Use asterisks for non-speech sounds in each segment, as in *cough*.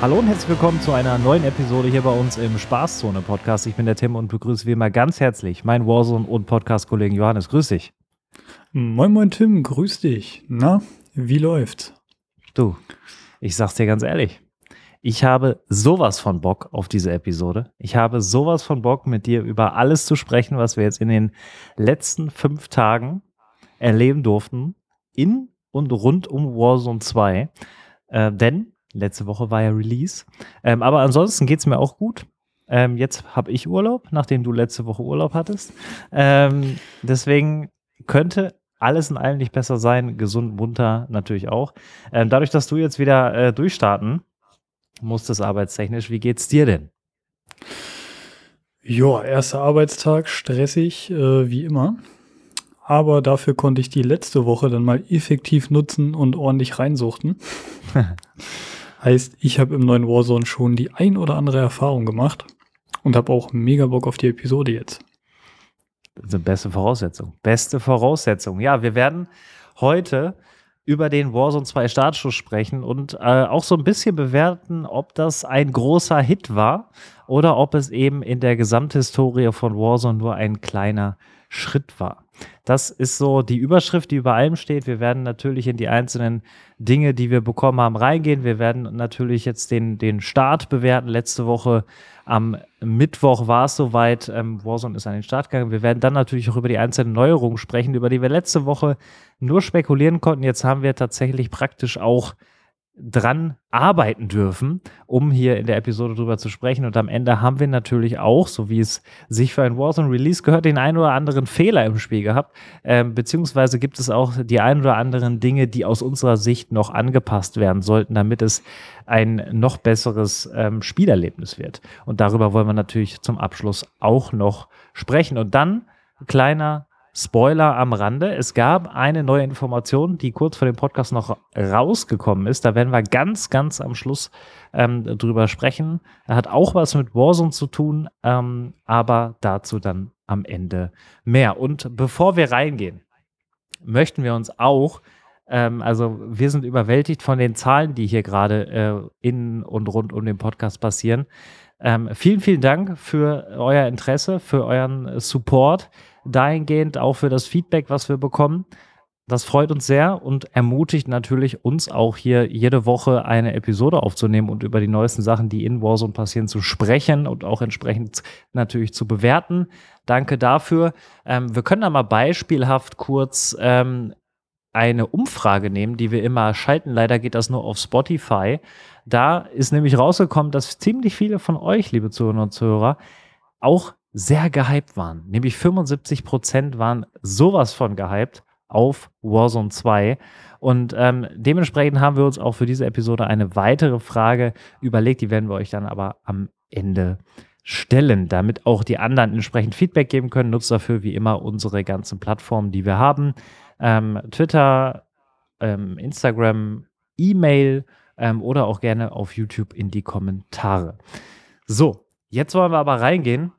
Hallo und herzlich willkommen zu einer neuen Episode hier bei uns im Spaßzone Podcast. Ich bin der Tim und begrüße wie immer ganz herzlich meinen Warzone und Podcast-Kollegen Johannes. Grüß dich. Moin, moin, Tim. Grüß dich. Na, wie läuft's? Du, ich sag's dir ganz ehrlich. Ich habe sowas von Bock auf diese Episode. Ich habe sowas von Bock, mit dir über alles zu sprechen, was wir jetzt in den letzten fünf Tagen erleben durften. In und rund um Warzone 2. Äh, denn letzte Woche war ja Release. Ähm, aber ansonsten geht's mir auch gut. Ähm, jetzt habe ich Urlaub, nachdem du letzte Woche Urlaub hattest. Ähm, deswegen könnte alles in allem nicht besser sein. Gesund, munter natürlich auch. Ähm, dadurch, dass du jetzt wieder äh, durchstarten musstest arbeitstechnisch, wie geht's dir denn? Ja, erster Arbeitstag, stressig, äh, wie immer. Aber dafür konnte ich die letzte Woche dann mal effektiv nutzen und ordentlich reinsuchten. *laughs* heißt, ich habe im neuen Warzone schon die ein oder andere Erfahrung gemacht und habe auch mega Bock auf die Episode jetzt. Also beste Voraussetzung. Beste Voraussetzung. Ja, wir werden heute über den Warzone 2 Startschuss sprechen und äh, auch so ein bisschen bewerten, ob das ein großer Hit war oder ob es eben in der Gesamthistorie von Warzone nur ein kleiner Schritt war. Das ist so die Überschrift, die über allem steht. Wir werden natürlich in die einzelnen Dinge, die wir bekommen haben, reingehen. Wir werden natürlich jetzt den, den Start bewerten. Letzte Woche am Mittwoch war es soweit. Ähm, Warzone ist an den Start gegangen. Wir werden dann natürlich auch über die einzelnen Neuerungen sprechen, über die wir letzte Woche nur spekulieren konnten. Jetzt haben wir tatsächlich praktisch auch dran arbeiten dürfen, um hier in der Episode drüber zu sprechen. Und am Ende haben wir natürlich auch, so wie es sich für ein Warzone Release gehört, den einen oder anderen Fehler im Spiel gehabt. Ähm, beziehungsweise gibt es auch die ein oder anderen Dinge, die aus unserer Sicht noch angepasst werden sollten, damit es ein noch besseres ähm, Spielerlebnis wird. Und darüber wollen wir natürlich zum Abschluss auch noch sprechen. Und dann kleiner Spoiler am Rande. Es gab eine neue Information, die kurz vor dem Podcast noch rausgekommen ist. Da werden wir ganz, ganz am Schluss ähm, drüber sprechen. Hat auch was mit Warzone zu tun, ähm, aber dazu dann am Ende mehr. Und bevor wir reingehen, möchten wir uns auch ähm, also wir sind überwältigt von den Zahlen, die hier gerade äh, in und rund um den Podcast passieren. Ähm, vielen, vielen Dank für euer Interesse, für euren Support dahingehend, auch für das Feedback, was wir bekommen. Das freut uns sehr und ermutigt natürlich uns auch hier jede Woche eine Episode aufzunehmen und über die neuesten Sachen, die in Warzone passieren, zu sprechen und auch entsprechend natürlich zu bewerten. Danke dafür. Ähm, wir können da mal beispielhaft kurz ähm, eine Umfrage nehmen, die wir immer schalten. Leider geht das nur auf Spotify. Da ist nämlich rausgekommen, dass ziemlich viele von euch, liebe Zuhörer und Zuhörer, auch sehr gehypt waren. Nämlich 75 Prozent waren sowas von gehypt auf Warzone 2. Und ähm, dementsprechend haben wir uns auch für diese Episode eine weitere Frage überlegt. Die werden wir euch dann aber am Ende stellen, damit auch die anderen entsprechend Feedback geben können. Nutzt dafür wie immer unsere ganzen Plattformen, die wir haben. Ähm, Twitter, ähm, Instagram, E-Mail ähm, oder auch gerne auf YouTube in die Kommentare. So, jetzt wollen wir aber reingehen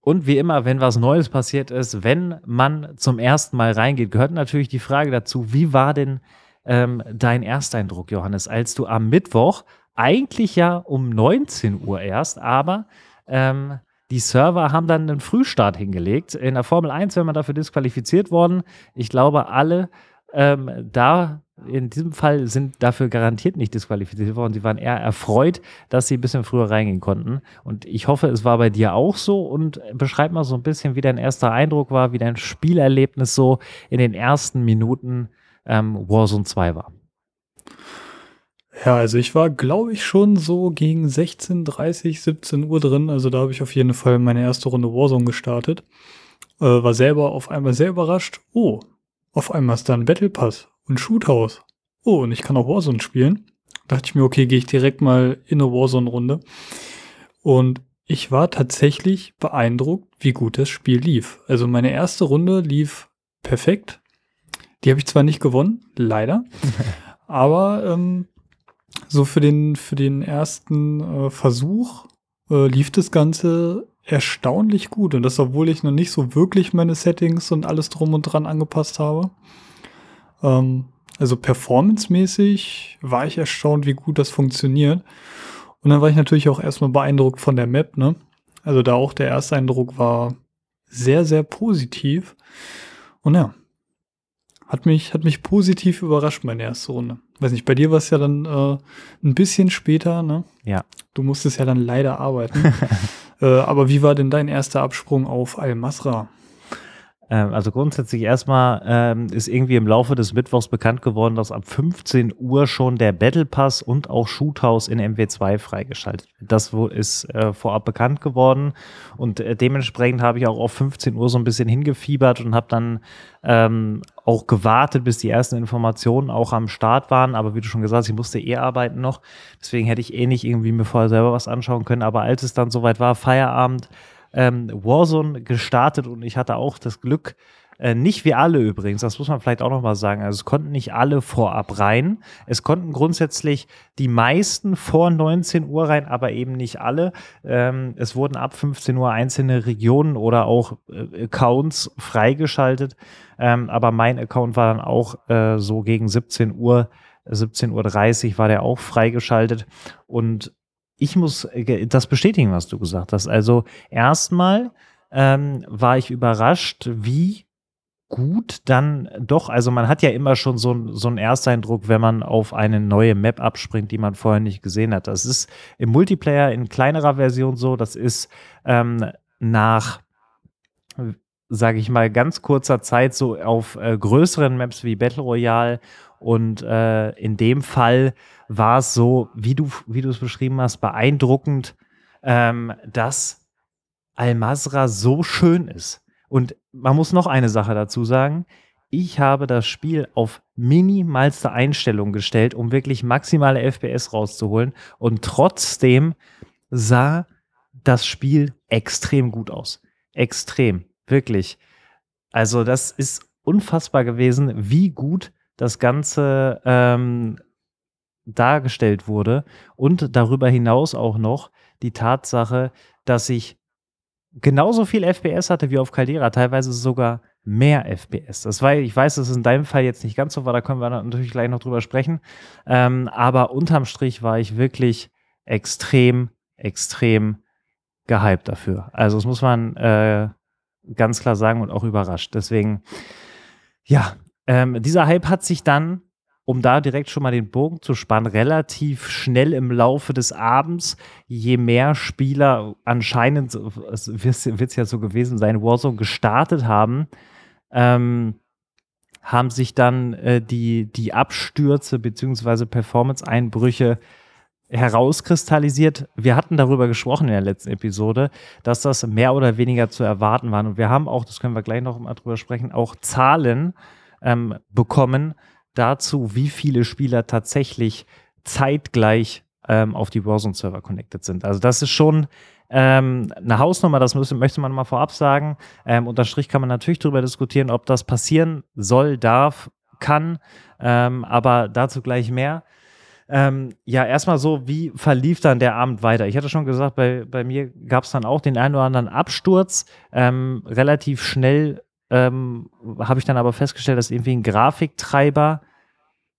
und wie immer, wenn was Neues passiert ist, wenn man zum ersten Mal reingeht, gehört natürlich die Frage dazu, wie war denn ähm, dein Ersteindruck, Johannes, als du am Mittwoch, eigentlich ja um 19 Uhr erst, aber ähm, die Server haben dann einen Frühstart hingelegt. In der Formel 1 wäre man dafür disqualifiziert worden. Ich glaube, alle ähm, da in diesem Fall sind dafür garantiert nicht disqualifiziert worden. Sie waren eher erfreut, dass sie ein bisschen früher reingehen konnten. Und ich hoffe, es war bei dir auch so. Und beschreib mal so ein bisschen, wie dein erster Eindruck war, wie dein Spielerlebnis so in den ersten Minuten ähm, Warzone 2 war. Ja, also ich war, glaube ich, schon so gegen 16, 30, 17 Uhr drin. Also da habe ich auf jeden Fall meine erste Runde Warzone gestartet. Äh, war selber auf einmal sehr überrascht. Oh, auf einmal ist da ein Battle Pass und Shoothouse. Oh, und ich kann auch Warzone spielen. dachte ich mir, okay, gehe ich direkt mal in eine Warzone-Runde. Und ich war tatsächlich beeindruckt, wie gut das Spiel lief. Also meine erste Runde lief perfekt. Die habe ich zwar nicht gewonnen, leider. *laughs* aber ähm, so für den, für den ersten äh, Versuch äh, lief das Ganze erstaunlich gut. Und das, obwohl ich noch nicht so wirklich meine Settings und alles drum und dran angepasst habe. Ähm, Also performancemäßig war ich erstaunt, wie gut das funktioniert. Und dann war ich natürlich auch erstmal beeindruckt von der Map, ne? Also da auch der erste Eindruck war sehr, sehr positiv. Und ja, hat mich, hat mich positiv überrascht, meine erste Runde. Weiß nicht, bei dir war es ja dann äh, ein bisschen später, ne? Ja. Du musstest ja dann leider arbeiten. *laughs* äh, aber wie war denn dein erster Absprung auf Al-Masra? Ähm, also grundsätzlich erstmal ähm, ist irgendwie im Laufe des Mittwochs bekannt geworden, dass ab 15 Uhr schon der Battle Pass und auch Shoothouse in MW2 freigeschaltet wird. Das ist äh, vorab bekannt geworden und äh, dementsprechend habe ich auch auf 15 Uhr so ein bisschen hingefiebert und habe dann ähm, auch gewartet, bis die ersten Informationen auch am Start waren. Aber wie du schon gesagt hast, ich musste eh arbeiten noch. Deswegen hätte ich eh nicht irgendwie mir vorher selber was anschauen können. Aber als es dann soweit war, Feierabend, ähm, Warzone gestartet und ich hatte auch das Glück, äh, nicht wie alle übrigens, das muss man vielleicht auch nochmal sagen. Also es konnten nicht alle vorab rein. Es konnten grundsätzlich die meisten vor 19 Uhr rein, aber eben nicht alle. Ähm, es wurden ab 15 Uhr einzelne Regionen oder auch äh, Accounts freigeschaltet. Ähm, aber mein Account war dann auch äh, so gegen 17 Uhr. 17.30 Uhr war der auch freigeschaltet. Und ich muss äh, das bestätigen, was du gesagt hast. Also erstmal ähm, war ich überrascht, wie gut dann doch, also man hat ja immer schon so, so einen Ersteindruck, wenn man auf eine neue Map abspringt, die man vorher nicht gesehen hat. Das ist im Multiplayer in kleinerer Version so, das ist ähm, nach sage ich mal, ganz kurzer Zeit so auf äh, größeren Maps wie Battle Royale und äh, in dem Fall war es so, wie du, wie du es beschrieben hast, beeindruckend, ähm, dass Al-Masra so schön ist. Und man muss noch eine Sache dazu sagen. Ich habe das Spiel auf minimalste Einstellung gestellt, um wirklich maximale FPS rauszuholen. Und trotzdem sah das Spiel extrem gut aus. Extrem. Wirklich. Also, das ist unfassbar gewesen, wie gut das Ganze ähm, dargestellt wurde. Und darüber hinaus auch noch die Tatsache, dass ich genauso viel FPS hatte wie auf Caldera, teilweise sogar mehr FPS. Das war, ich weiß, dass es in deinem Fall jetzt nicht ganz so war, da können wir natürlich gleich noch drüber sprechen. Ähm, aber unterm Strich war ich wirklich extrem, extrem gehypt dafür. Also das muss man äh, ganz klar sagen und auch überrascht. Deswegen, ja, ähm, dieser Hype hat sich dann, um da direkt schon mal den Bogen zu spannen, relativ schnell im Laufe des Abends, je mehr Spieler anscheinend, es wird es ja so gewesen sein, Warzone gestartet haben, ähm, haben sich dann äh, die, die Abstürze bzw. Performance-Einbrüche herauskristallisiert. Wir hatten darüber gesprochen in der letzten Episode, dass das mehr oder weniger zu erwarten war. Und wir haben auch, das können wir gleich noch mal drüber sprechen, auch Zahlen ähm, bekommen dazu, wie viele Spieler tatsächlich zeitgleich ähm, auf die Warzone-Server connected sind. Also das ist schon ähm, eine Hausnummer, das müssen, möchte man mal vorab sagen. Ähm, unter Strich kann man natürlich darüber diskutieren, ob das passieren soll, darf, kann, ähm, aber dazu gleich mehr. Ähm, ja, erstmal so, wie verlief dann der Abend weiter? Ich hatte schon gesagt, bei, bei mir gab es dann auch den einen oder anderen Absturz. Ähm, relativ schnell ähm, habe ich dann aber festgestellt, dass irgendwie ein Grafiktreiber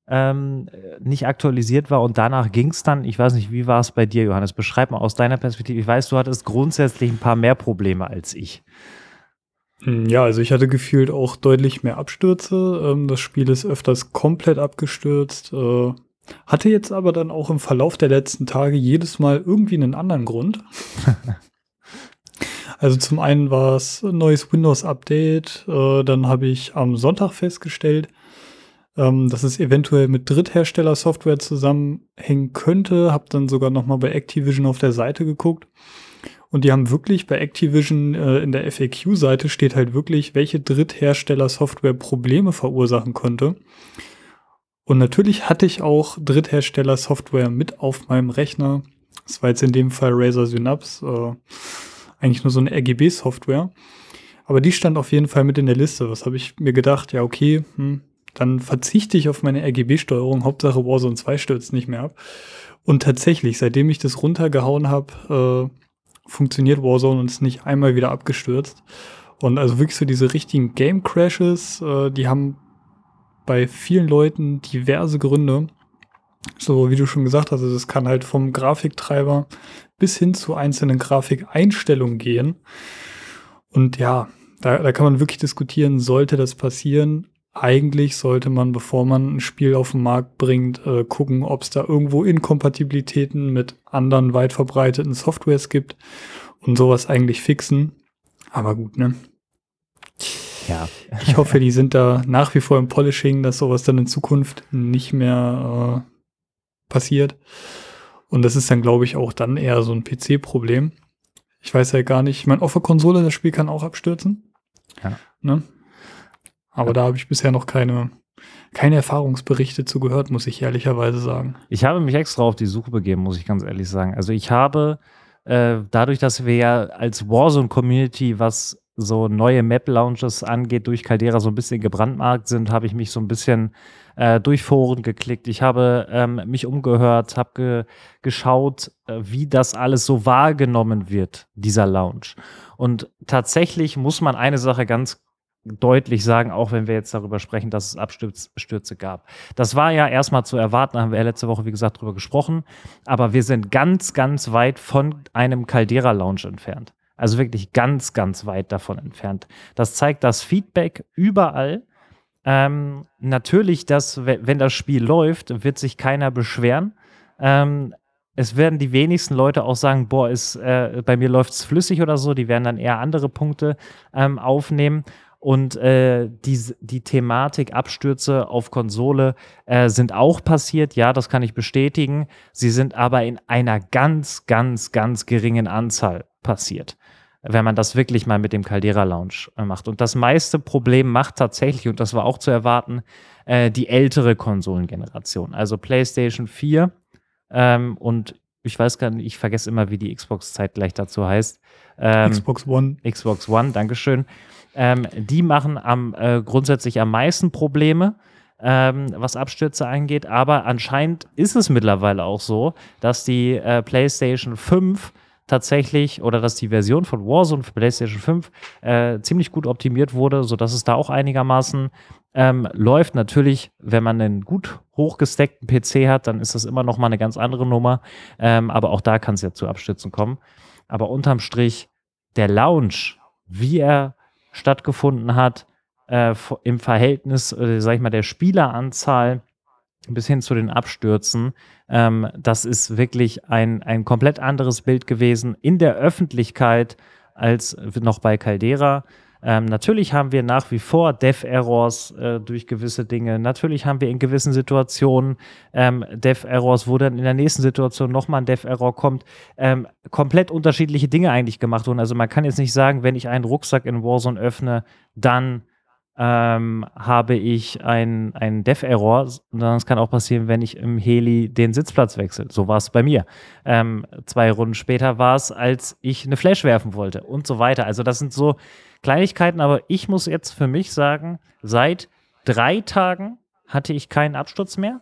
ähm, nicht aktualisiert war und danach ging es dann, ich weiß nicht, wie war es bei dir, Johannes? Beschreib mal aus deiner Perspektive. Ich weiß, du hattest grundsätzlich ein paar mehr Probleme als ich. Hm, ja, also ich hatte gefühlt auch deutlich mehr Abstürze. Ähm, das Spiel ist öfters komplett abgestürzt. Hatte jetzt aber dann auch im Verlauf der letzten Tage jedes Mal irgendwie einen anderen Grund. *laughs* Also zum einen war es ein neues Windows-Update. Äh, dann habe ich am Sonntag festgestellt, ähm, dass es eventuell mit Dritthersteller-Software zusammenhängen könnte. Habe dann sogar noch mal bei Activision auf der Seite geguckt. Und die haben wirklich bei Activision äh, in der FAQ-Seite steht halt wirklich, welche Dritthersteller-Software Probleme verursachen konnte. Und natürlich hatte ich auch Dritthersteller-Software mit auf meinem Rechner. Das war jetzt in dem Fall Razer Synapse. Äh, eigentlich nur so eine RGB-Software. Aber die stand auf jeden Fall mit in der Liste. Was habe ich mir gedacht? Ja, okay, hm, dann verzichte ich auf meine RGB-Steuerung. Hauptsache Warzone 2 stürzt nicht mehr ab. Und tatsächlich, seitdem ich das runtergehauen habe, äh, funktioniert Warzone und ist nicht einmal wieder abgestürzt. Und also wirklich so diese richtigen Game Crashes, äh, die haben bei vielen Leuten diverse Gründe. So wie du schon gesagt hast, also das kann halt vom Grafiktreiber bis hin zu einzelnen Grafikeinstellungen gehen. Und ja, da, da kann man wirklich diskutieren, sollte das passieren? Eigentlich sollte man, bevor man ein Spiel auf den Markt bringt, äh, gucken, ob es da irgendwo Inkompatibilitäten mit anderen weit verbreiteten Softwares gibt und sowas eigentlich fixen. Aber gut, ne? Ja. Ich hoffe, die sind da nach wie vor im Polishing, dass sowas dann in Zukunft nicht mehr äh, passiert. Und das ist dann, glaube ich, auch dann eher so ein PC-Problem. Ich weiß ja gar nicht, ich meine, auf der Konsole, das Spiel kann auch abstürzen. Ja. Ne? Aber ja. da habe ich bisher noch keine, keine Erfahrungsberichte zu gehört, muss ich ehrlicherweise sagen. Ich habe mich extra auf die Suche begeben, muss ich ganz ehrlich sagen. Also ich habe äh, dadurch, dass wir ja als Warzone-Community, was so neue Map-Launches angeht, durch Caldera so ein bisschen gebrandmarkt sind, habe ich mich so ein bisschen äh, durch Foren geklickt. Ich habe ähm, mich umgehört, habe ge geschaut, äh, wie das alles so wahrgenommen wird, dieser Launch. Und tatsächlich muss man eine Sache ganz deutlich sagen, auch wenn wir jetzt darüber sprechen, dass es Abstürze gab. Das war ja erstmal zu erwarten, haben wir ja letzte Woche, wie gesagt, darüber gesprochen. Aber wir sind ganz, ganz weit von einem Caldera-Launch entfernt. Also wirklich ganz, ganz weit davon entfernt. Das zeigt das Feedback überall. Ähm, natürlich, dass, wenn das Spiel läuft, wird sich keiner beschweren. Ähm, es werden die wenigsten Leute auch sagen, boah, ist, äh, bei mir läuft es flüssig oder so. Die werden dann eher andere Punkte ähm, aufnehmen. Und äh, die, die Thematik Abstürze auf Konsole äh, sind auch passiert. Ja, das kann ich bestätigen. Sie sind aber in einer ganz, ganz, ganz geringen Anzahl passiert wenn man das wirklich mal mit dem Caldera Lounge äh, macht. Und das meiste Problem macht tatsächlich, und das war auch zu erwarten, äh, die ältere Konsolengeneration. Also PlayStation 4 ähm, und ich weiß gar nicht, ich vergesse immer, wie die Xbox-Zeit gleich dazu heißt. Ähm, Xbox One. Xbox One, Dankeschön. Ähm, die machen am, äh, grundsätzlich am meisten Probleme. Ähm, was Abstürze angeht. Aber anscheinend ist es mittlerweile auch so, dass die äh, PlayStation 5 tatsächlich oder dass die Version von Warzone für PlayStation 5 äh, ziemlich gut optimiert wurde, sodass es da auch einigermaßen ähm, läuft. Natürlich, wenn man einen gut hochgesteckten PC hat, dann ist das immer noch mal eine ganz andere Nummer. Ähm, aber auch da kann es ja zu Abstürzen kommen. Aber unterm Strich, der Launch, wie er stattgefunden hat, äh, im Verhältnis, äh, sag ich mal, der Spieleranzahl bis hin zu den Abstürzen. Ähm, das ist wirklich ein, ein komplett anderes Bild gewesen in der Öffentlichkeit als noch bei Caldera. Ähm, natürlich haben wir nach wie vor Dev-Errors äh, durch gewisse Dinge. Natürlich haben wir in gewissen Situationen ähm, Dev-Errors, wo dann in der nächsten Situation nochmal ein Dev-Error kommt. Ähm, komplett unterschiedliche Dinge eigentlich gemacht wurden. Also man kann jetzt nicht sagen, wenn ich einen Rucksack in Warzone öffne, dann ähm, habe ich einen, Dev-Error. Das kann auch passieren, wenn ich im Heli den Sitzplatz wechsle. So war es bei mir. Ähm, zwei Runden später war es, als ich eine Flash werfen wollte und so weiter. Also das sind so Kleinigkeiten, aber ich muss jetzt für mich sagen, seit drei Tagen hatte ich keinen Absturz mehr.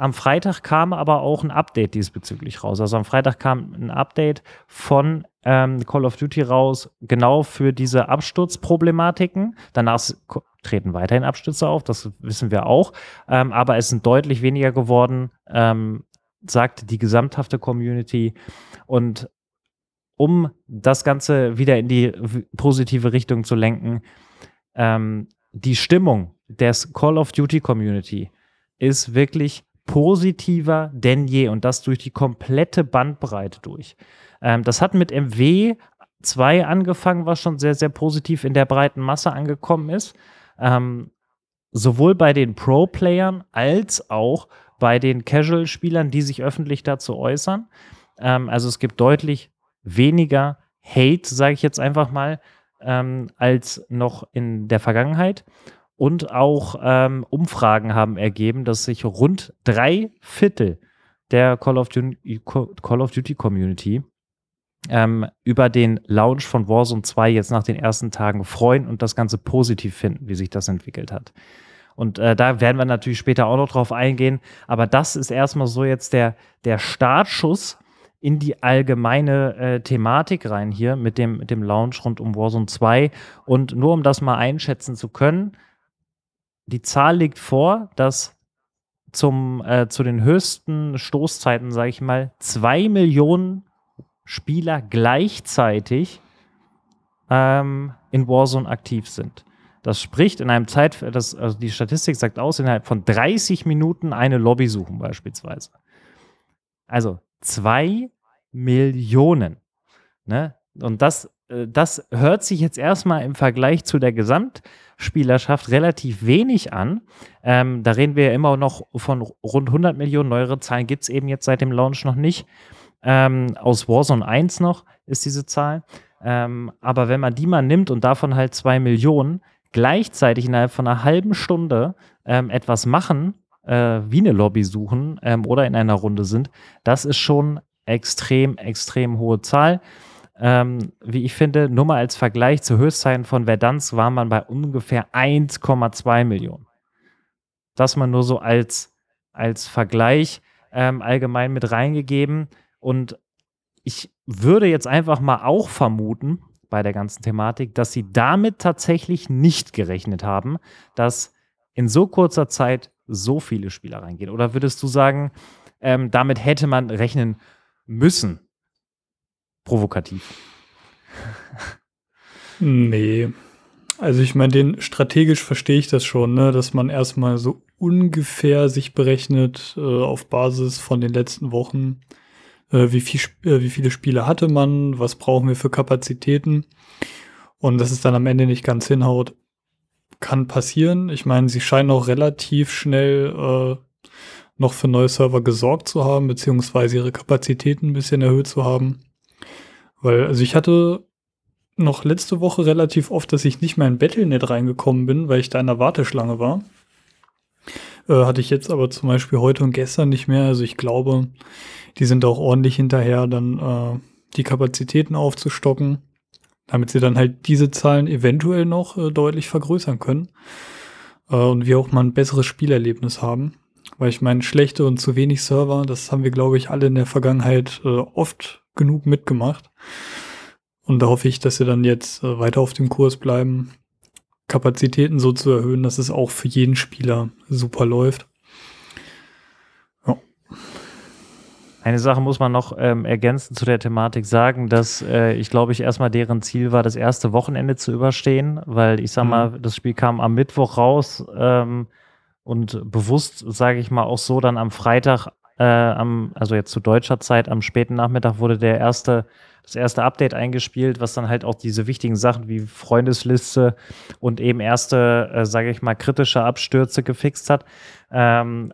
Am Freitag kam aber auch ein Update diesbezüglich raus. Also am Freitag kam ein Update von ähm, Call of Duty raus, genau für diese Absturzproblematiken. Danach treten weiterhin Abstürze auf, das wissen wir auch. Ähm, aber es sind deutlich weniger geworden, ähm, sagt die gesamthafte Community. Und um das Ganze wieder in die positive Richtung zu lenken, ähm, die Stimmung des Call of Duty Community ist wirklich positiver denn je und das durch die komplette Bandbreite durch. Ähm, das hat mit MW 2 angefangen, was schon sehr, sehr positiv in der breiten Masse angekommen ist. Ähm, sowohl bei den Pro-Playern als auch bei den Casual-Spielern, die sich öffentlich dazu äußern. Ähm, also es gibt deutlich weniger Hate, sage ich jetzt einfach mal, ähm, als noch in der Vergangenheit. Und auch ähm, Umfragen haben ergeben, dass sich rund drei Viertel der Call of Duty, Call of Duty Community ähm, über den Launch von Warzone 2 jetzt nach den ersten Tagen freuen und das Ganze positiv finden, wie sich das entwickelt hat. Und äh, da werden wir natürlich später auch noch drauf eingehen. Aber das ist erstmal so jetzt der, der Startschuss in die allgemeine äh, Thematik rein hier mit dem, mit dem Launch rund um Warzone 2. Und nur um das mal einschätzen zu können, die Zahl liegt vor, dass zum, äh, zu den höchsten Stoßzeiten, sage ich mal, zwei Millionen Spieler gleichzeitig ähm, in Warzone aktiv sind. Das spricht in einem Zeit, das, also die Statistik sagt aus, innerhalb von 30 Minuten eine Lobby suchen beispielsweise. Also zwei Millionen. Ne? Und das, das hört sich jetzt erstmal im Vergleich zu der Gesamtspielerschaft relativ wenig an. Ähm, da reden wir ja immer noch von rund 100 Millionen. Neuere Zahlen gibt es eben jetzt seit dem Launch noch nicht. Ähm, aus Warzone 1 noch ist diese Zahl. Ähm, aber wenn man die mal nimmt und davon halt zwei Millionen, gleichzeitig innerhalb von einer halben Stunde ähm, etwas machen, äh, wie eine Lobby suchen ähm, oder in einer Runde sind, das ist schon extrem, extrem hohe Zahl. Ähm, wie ich finde, nur mal als Vergleich zu Höchstzeiten von Verdansk war man bei ungefähr 1,2 Millionen. Das mal nur so als, als Vergleich ähm, allgemein mit reingegeben. Und ich würde jetzt einfach mal auch vermuten, bei der ganzen Thematik, dass sie damit tatsächlich nicht gerechnet haben, dass in so kurzer Zeit so viele Spieler reingehen. Oder würdest du sagen, ähm, damit hätte man rechnen müssen? Provokativ. Nee. Also ich meine, den strategisch verstehe ich das schon, ne? dass man erstmal so ungefähr sich berechnet äh, auf Basis von den letzten Wochen, äh, wie, viel, äh, wie viele Spiele hatte man, was brauchen wir für Kapazitäten. Und dass es dann am Ende nicht ganz hinhaut, kann passieren. Ich meine, sie scheinen auch relativ schnell äh, noch für neue Server gesorgt zu haben, beziehungsweise ihre Kapazitäten ein bisschen erhöht zu haben. Weil, also ich hatte noch letzte Woche relativ oft, dass ich nicht mehr in Battlenet reingekommen bin, weil ich da in der Warteschlange war. Äh, hatte ich jetzt aber zum Beispiel heute und gestern nicht mehr. Also ich glaube, die sind auch ordentlich hinterher, dann äh, die Kapazitäten aufzustocken, damit sie dann halt diese Zahlen eventuell noch äh, deutlich vergrößern können äh, und wir auch mal ein besseres Spielerlebnis haben. Weil ich meine, schlechte und zu wenig Server, das haben wir, glaube ich, alle in der Vergangenheit äh, oft genug mitgemacht. Und da hoffe ich, dass sie dann jetzt äh, weiter auf dem Kurs bleiben, Kapazitäten so zu erhöhen, dass es auch für jeden Spieler super läuft. Eine Sache muss man noch ähm, ergänzend zu der Thematik sagen, dass äh, ich glaube ich erstmal deren Ziel war, das erste Wochenende zu überstehen, weil ich sag mhm. mal, das Spiel kam am Mittwoch raus ähm, und bewusst, sage ich mal, auch so dann am Freitag, äh, am, also jetzt zu deutscher Zeit, am späten Nachmittag wurde der erste, das erste Update eingespielt, was dann halt auch diese wichtigen Sachen wie Freundesliste und eben erste, äh, sage ich mal, kritische Abstürze gefixt hat. Ähm,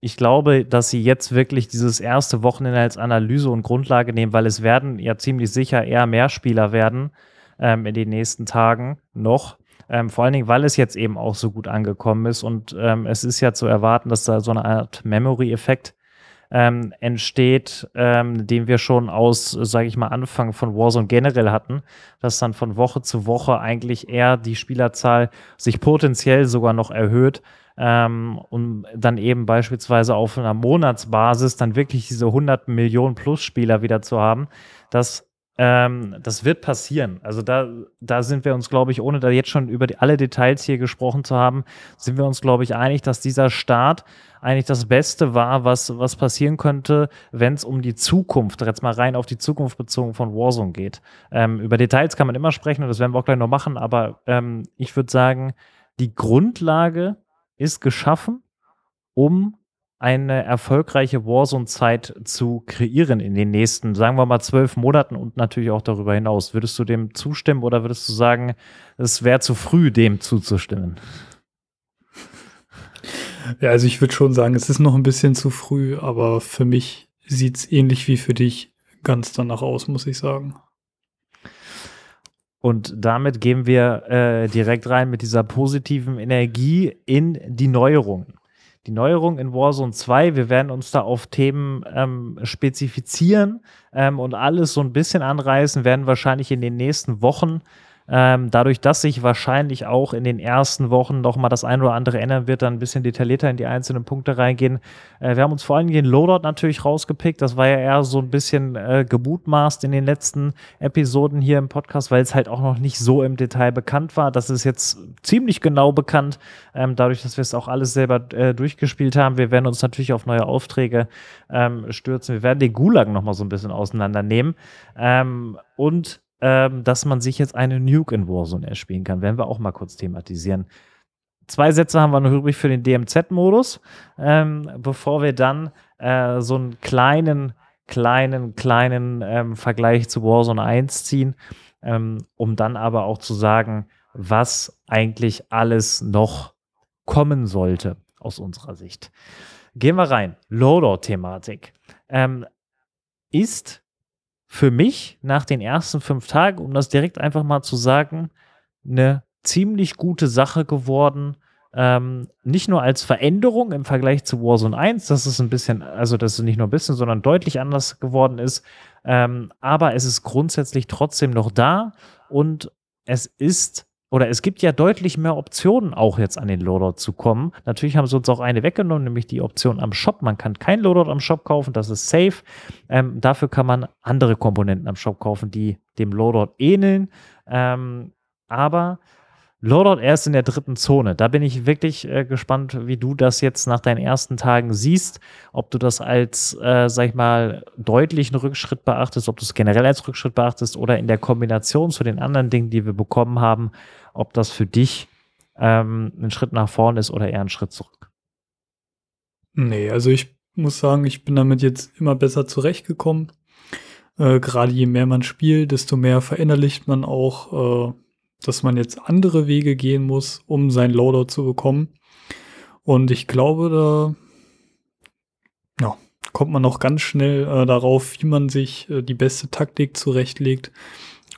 ich glaube, dass sie jetzt wirklich dieses erste Wochenende als Analyse und Grundlage nehmen, weil es werden ja ziemlich sicher eher mehr Spieler werden ähm, in den nächsten Tagen noch. Ähm, vor allen Dingen, weil es jetzt eben auch so gut angekommen ist und ähm, es ist ja zu erwarten, dass da so eine Art Memory-Effekt ähm, entsteht, ähm, den wir schon aus, sage ich mal, Anfang von Warzone generell hatten, dass dann von Woche zu Woche eigentlich eher die Spielerzahl sich potenziell sogar noch erhöht, ähm, um dann eben beispielsweise auf einer Monatsbasis dann wirklich diese 100 Millionen plus Spieler wieder zu haben, das ähm, das wird passieren. Also da, da sind wir uns, glaube ich, ohne da jetzt schon über die, alle Details hier gesprochen zu haben, sind wir uns, glaube ich, einig, dass dieser Start eigentlich das Beste war, was, was passieren könnte, wenn es um die Zukunft, jetzt mal rein auf die Zukunft bezogen von Warzone geht. Ähm, über Details kann man immer sprechen und das werden wir auch gleich noch machen, aber ähm, ich würde sagen, die Grundlage ist geschaffen, um eine erfolgreiche Warzone-Zeit zu kreieren in den nächsten, sagen wir mal, zwölf Monaten und natürlich auch darüber hinaus. Würdest du dem zustimmen oder würdest du sagen, es wäre zu früh, dem zuzustimmen? Ja, also ich würde schon sagen, es ist noch ein bisschen zu früh, aber für mich sieht es ähnlich wie für dich ganz danach aus, muss ich sagen. Und damit gehen wir äh, direkt rein mit dieser positiven Energie in die Neuerungen. Die Neuerung in Warzone 2, wir werden uns da auf Themen ähm, spezifizieren ähm, und alles so ein bisschen anreißen, werden wahrscheinlich in den nächsten Wochen Ähm, dadurch, dass sich wahrscheinlich auch in den ersten Wochen noch mal das ein oder andere ändern wird, dann ein bisschen detaillierter in die einzelnen Punkte reingehen. Äh, wir haben uns vor allem den Loadout natürlich rausgepickt. Das war ja eher so ein bisschen äh, gebutmaßt in den letzten Episoden hier im Podcast, weil es halt auch noch nicht so im Detail bekannt war. Das ist jetzt ziemlich genau bekannt, ähm, dadurch, dass wir es auch alles selber äh, durchgespielt haben. Wir werden uns natürlich auf neue Aufträge ähm, stürzen. Wir werden den Gulag noch mal so ein bisschen auseinandernehmen. Ähm, und ähm, dass man sich jetzt eine Nuke in Warzone erspielen kann. Werden wir auch mal kurz thematisieren. Zwei Sätze haben wir noch übrig für den DMZ-Modus, ähm, bevor wir dann äh, so einen kleinen, kleinen, kleinen ähm, Vergleich zu Warzone 1 ziehen, ähm, um dann aber auch zu sagen, was eigentlich alles noch kommen sollte aus unserer Sicht. Gehen wir rein. Loadout-Thematik. Ähm, ist für mich nach den ersten fünf Tagen, um das direkt einfach mal zu sagen, eine ziemlich gute Sache geworden. Ähm, nicht nur als Veränderung im Vergleich zu Warzone 1, dass es ein bisschen, also dass es nicht nur ein bisschen, sondern deutlich anders geworden ist. Ähm, aber es ist grundsätzlich trotzdem noch da und es ist oder es gibt ja deutlich mehr Optionen auch jetzt an den Loadout zu kommen. Natürlich haben sie uns auch eine weggenommen, nämlich die Option am Shop. Man kann kein Loadout am Shop kaufen, das ist safe. Ähm, dafür kann man andere Komponenten am Shop kaufen, die dem Loadout ähneln. Ähm, aber Loadout erst in der dritten Zone. Da bin ich wirklich äh, gespannt, wie du das jetzt nach deinen ersten Tagen siehst. Ob du das als, äh, sag ich mal, deutlichen Rückschritt beachtest, ob du es generell als Rückschritt beachtest oder in der Kombination zu den anderen Dingen, die wir bekommen haben, ob das für dich ähm, ein Schritt nach vorne ist oder eher ein Schritt zurück. Nee, also ich muss sagen, ich bin damit jetzt immer besser zurechtgekommen. Äh, Gerade je mehr man spielt, desto mehr verinnerlicht man auch. Dass man jetzt andere Wege gehen muss, um sein Loadout zu bekommen. Und ich glaube, da ja, kommt man auch ganz schnell äh, darauf, wie man sich äh, die beste Taktik zurechtlegt,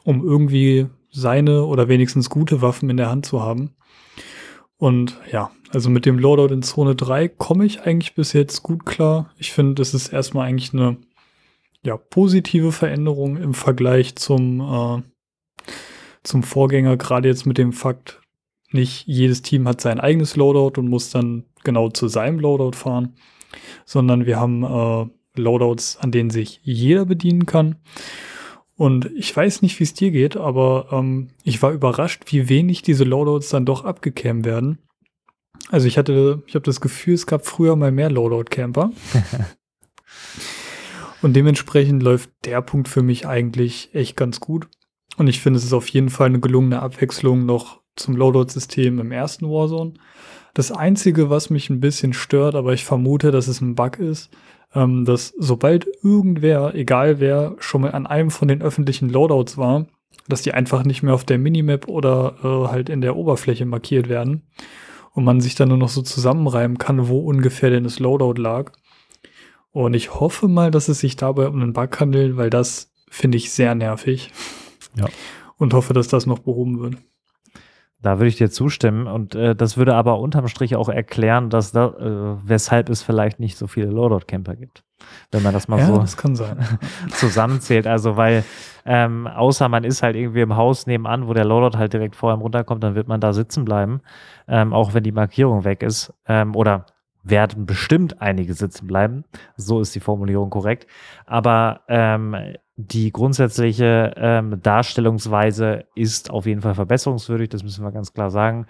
um irgendwie seine oder wenigstens gute Waffen in der Hand zu haben. Und ja, also mit dem Loadout in Zone 3 komme ich eigentlich bis jetzt gut klar. Ich finde, das ist erstmal eigentlich eine ja, positive Veränderung im Vergleich zum äh, zum Vorgänger, gerade jetzt mit dem Fakt, nicht jedes Team hat sein eigenes Loadout und muss dann genau zu seinem Loadout fahren, sondern wir haben äh, Loadouts, an denen sich jeder bedienen kann. Und ich weiß nicht, wie es dir geht, aber ähm, ich war überrascht, wie wenig diese Loadouts dann doch abgekämmt werden. Also ich hatte, ich habe das Gefühl, es gab früher mal mehr Loadout-Camper. *laughs* Und dementsprechend läuft der Punkt für mich eigentlich echt ganz gut. Und ich finde, es ist auf jeden Fall eine gelungene Abwechslung noch zum Loadout-System im ersten Warzone. Das Einzige, was mich ein bisschen stört, aber ich vermute, dass es ein Bug ist, ähm, dass sobald irgendwer, egal wer, schon mal an einem von den öffentlichen Loadouts war, dass die einfach nicht mehr auf der Minimap oder äh, halt in der Oberfläche markiert werden und man sich dann nur noch so zusammenreimen kann, wo ungefähr denn das Loadout lag. Und ich hoffe mal, dass es sich dabei um einen Bug handelt, weil das finde ich sehr nervig. Ja. Und hoffe, dass das noch behoben wird. Da würde ich dir zustimmen und äh, das würde aber unterm Strich auch erklären, dass da, äh, weshalb es vielleicht nicht so viele Loadout-Camper gibt. Wenn man das mal ja, so das *laughs* zusammenzählt. Also, weil ähm, außer man ist halt irgendwie im Haus nebenan, wo der Loadout halt direkt vor einem runterkommt, dann wird man da sitzen bleiben, ähm, auch wenn die Markierung weg ist. Ähm, oder werden bestimmt einige sitzen bleiben. So ist die Formulierung korrekt. Aber ähm, die grundsätzliche ähm, Darstellungsweise ist auf jeden Fall verbesserungswürdig, das müssen wir ganz klar sagen.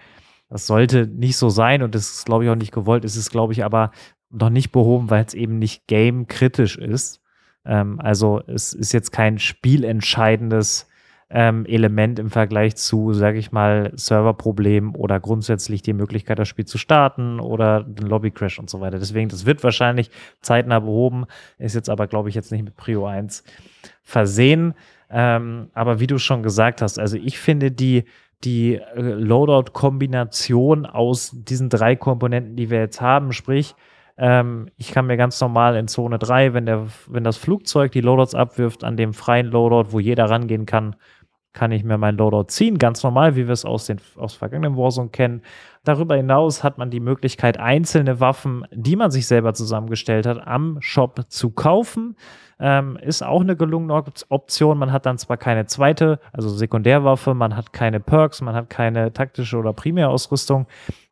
Das sollte nicht so sein und das ist, glaube ich, auch nicht gewollt. Es ist, glaube ich, aber noch nicht behoben, weil es eben nicht game-kritisch ist. Ähm, also es ist jetzt kein spielentscheidendes ähm, Element im Vergleich zu, sage ich mal, Serverproblemen oder grundsätzlich die Möglichkeit, das Spiel zu starten oder den Lobbycrash und so weiter. Deswegen, das wird wahrscheinlich zeitnah behoben, ist jetzt aber, glaube ich, jetzt nicht mit Prio 1 versehen. Ähm, aber wie du schon gesagt hast, also ich finde die, die äh, Loadout-Kombination aus diesen drei Komponenten, die wir jetzt haben, sprich, ähm, ich kann mir ganz normal in Zone 3, wenn, der, wenn das Flugzeug die Loadouts abwirft, an dem freien Loadout, wo jeder rangehen kann, kann ich mir mein Loadout ziehen, ganz normal, wie wir es aus den aus vergangenen Warzone kennen. Darüber hinaus hat man die Möglichkeit, einzelne Waffen, die man sich selber zusammengestellt hat, am Shop zu kaufen. Ähm, ist auch eine gelungene Option. Man hat dann zwar keine zweite, also Sekundärwaffe, man hat keine Perks, man hat keine taktische oder Primärausrüstung,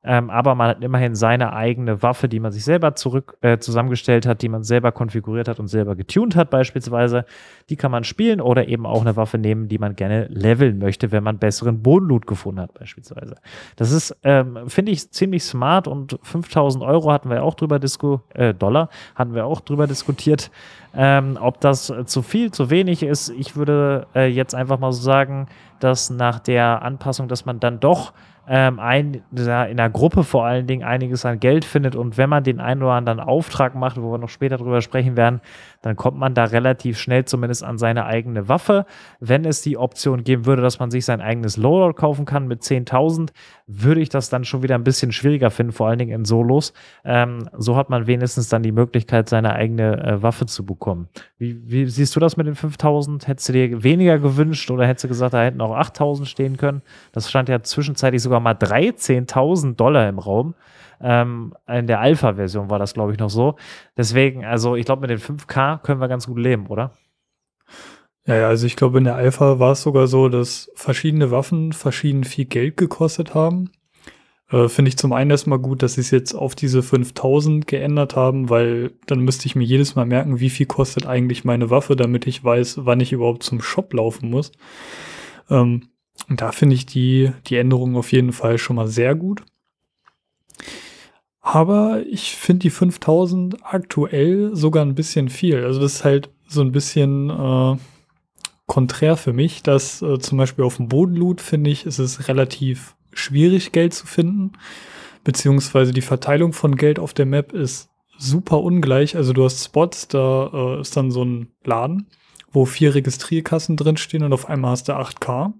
ähm, aber man hat immerhin seine eigene Waffe, die man sich selber zurück äh, zusammengestellt hat, die man selber konfiguriert hat und selber getuned hat beispielsweise. Die kann man spielen oder eben auch eine Waffe nehmen, die man gerne leveln möchte, wenn man besseren Bodenloot gefunden hat beispielsweise. Das ist, ähm, finde ich, ziemlich smart und 5000 Euro hatten wir auch drüber disku äh, Dollar hatten wir auch drüber diskutiert, ähm, ob das zu viel, zu wenig ist. Ich würde äh, jetzt einfach mal so sagen, dass nach der Anpassung, dass man dann doch ähm, ein, in der Gruppe vor allen Dingen einiges an Geld findet und wenn man den einen oder anderen Auftrag macht, wo wir noch später drüber sprechen werden, dann kommt man da relativ schnell zumindest an seine eigene Waffe. Wenn es die Option geben würde, dass man sich sein eigenes Loadout kaufen kann mit 10.000, würde ich das dann schon wieder ein bisschen schwieriger finden, vor allen Dingen in Solos. Ähm, so hat man wenigstens dann die Möglichkeit, seine eigene äh, Waffe zu bekommen. Wie, wie, siehst du das mit den 5.000? Hättest du dir weniger gewünscht oder hättest du gesagt, da hätten auch 8.000 stehen können? Das stand ja zwischenzeitlich sogar mal 13.000 Dollar im Raum. Ähm, in der Alpha-Version war das, glaube ich, noch so. Deswegen, also ich glaube, mit den 5K können wir ganz gut leben, oder? Ja, ja, also ich glaube, in der Alpha war es sogar so, dass verschiedene Waffen verschieden viel Geld gekostet haben. Äh, Finde ich zum einen erstmal gut, dass sie es jetzt auf diese 5000 geändert haben, weil dann müsste ich mir jedes Mal merken, wie viel kostet eigentlich meine Waffe, damit ich weiß, wann ich überhaupt zum Shop laufen muss. Ähm, und da finde ich die, die Änderung auf jeden Fall schon mal sehr gut. Aber ich finde die 5000 aktuell sogar ein bisschen viel. Also das ist halt so ein bisschen äh, konträr für mich, dass äh, zum Beispiel auf dem Bodenloot finde ich, ist es relativ schwierig, Geld zu finden. Beziehungsweise die Verteilung von Geld auf der Map ist super ungleich. Also du hast Spots, da äh, ist dann so ein Laden, wo vier Registrierkassen drinstehen und auf einmal hast du 8K.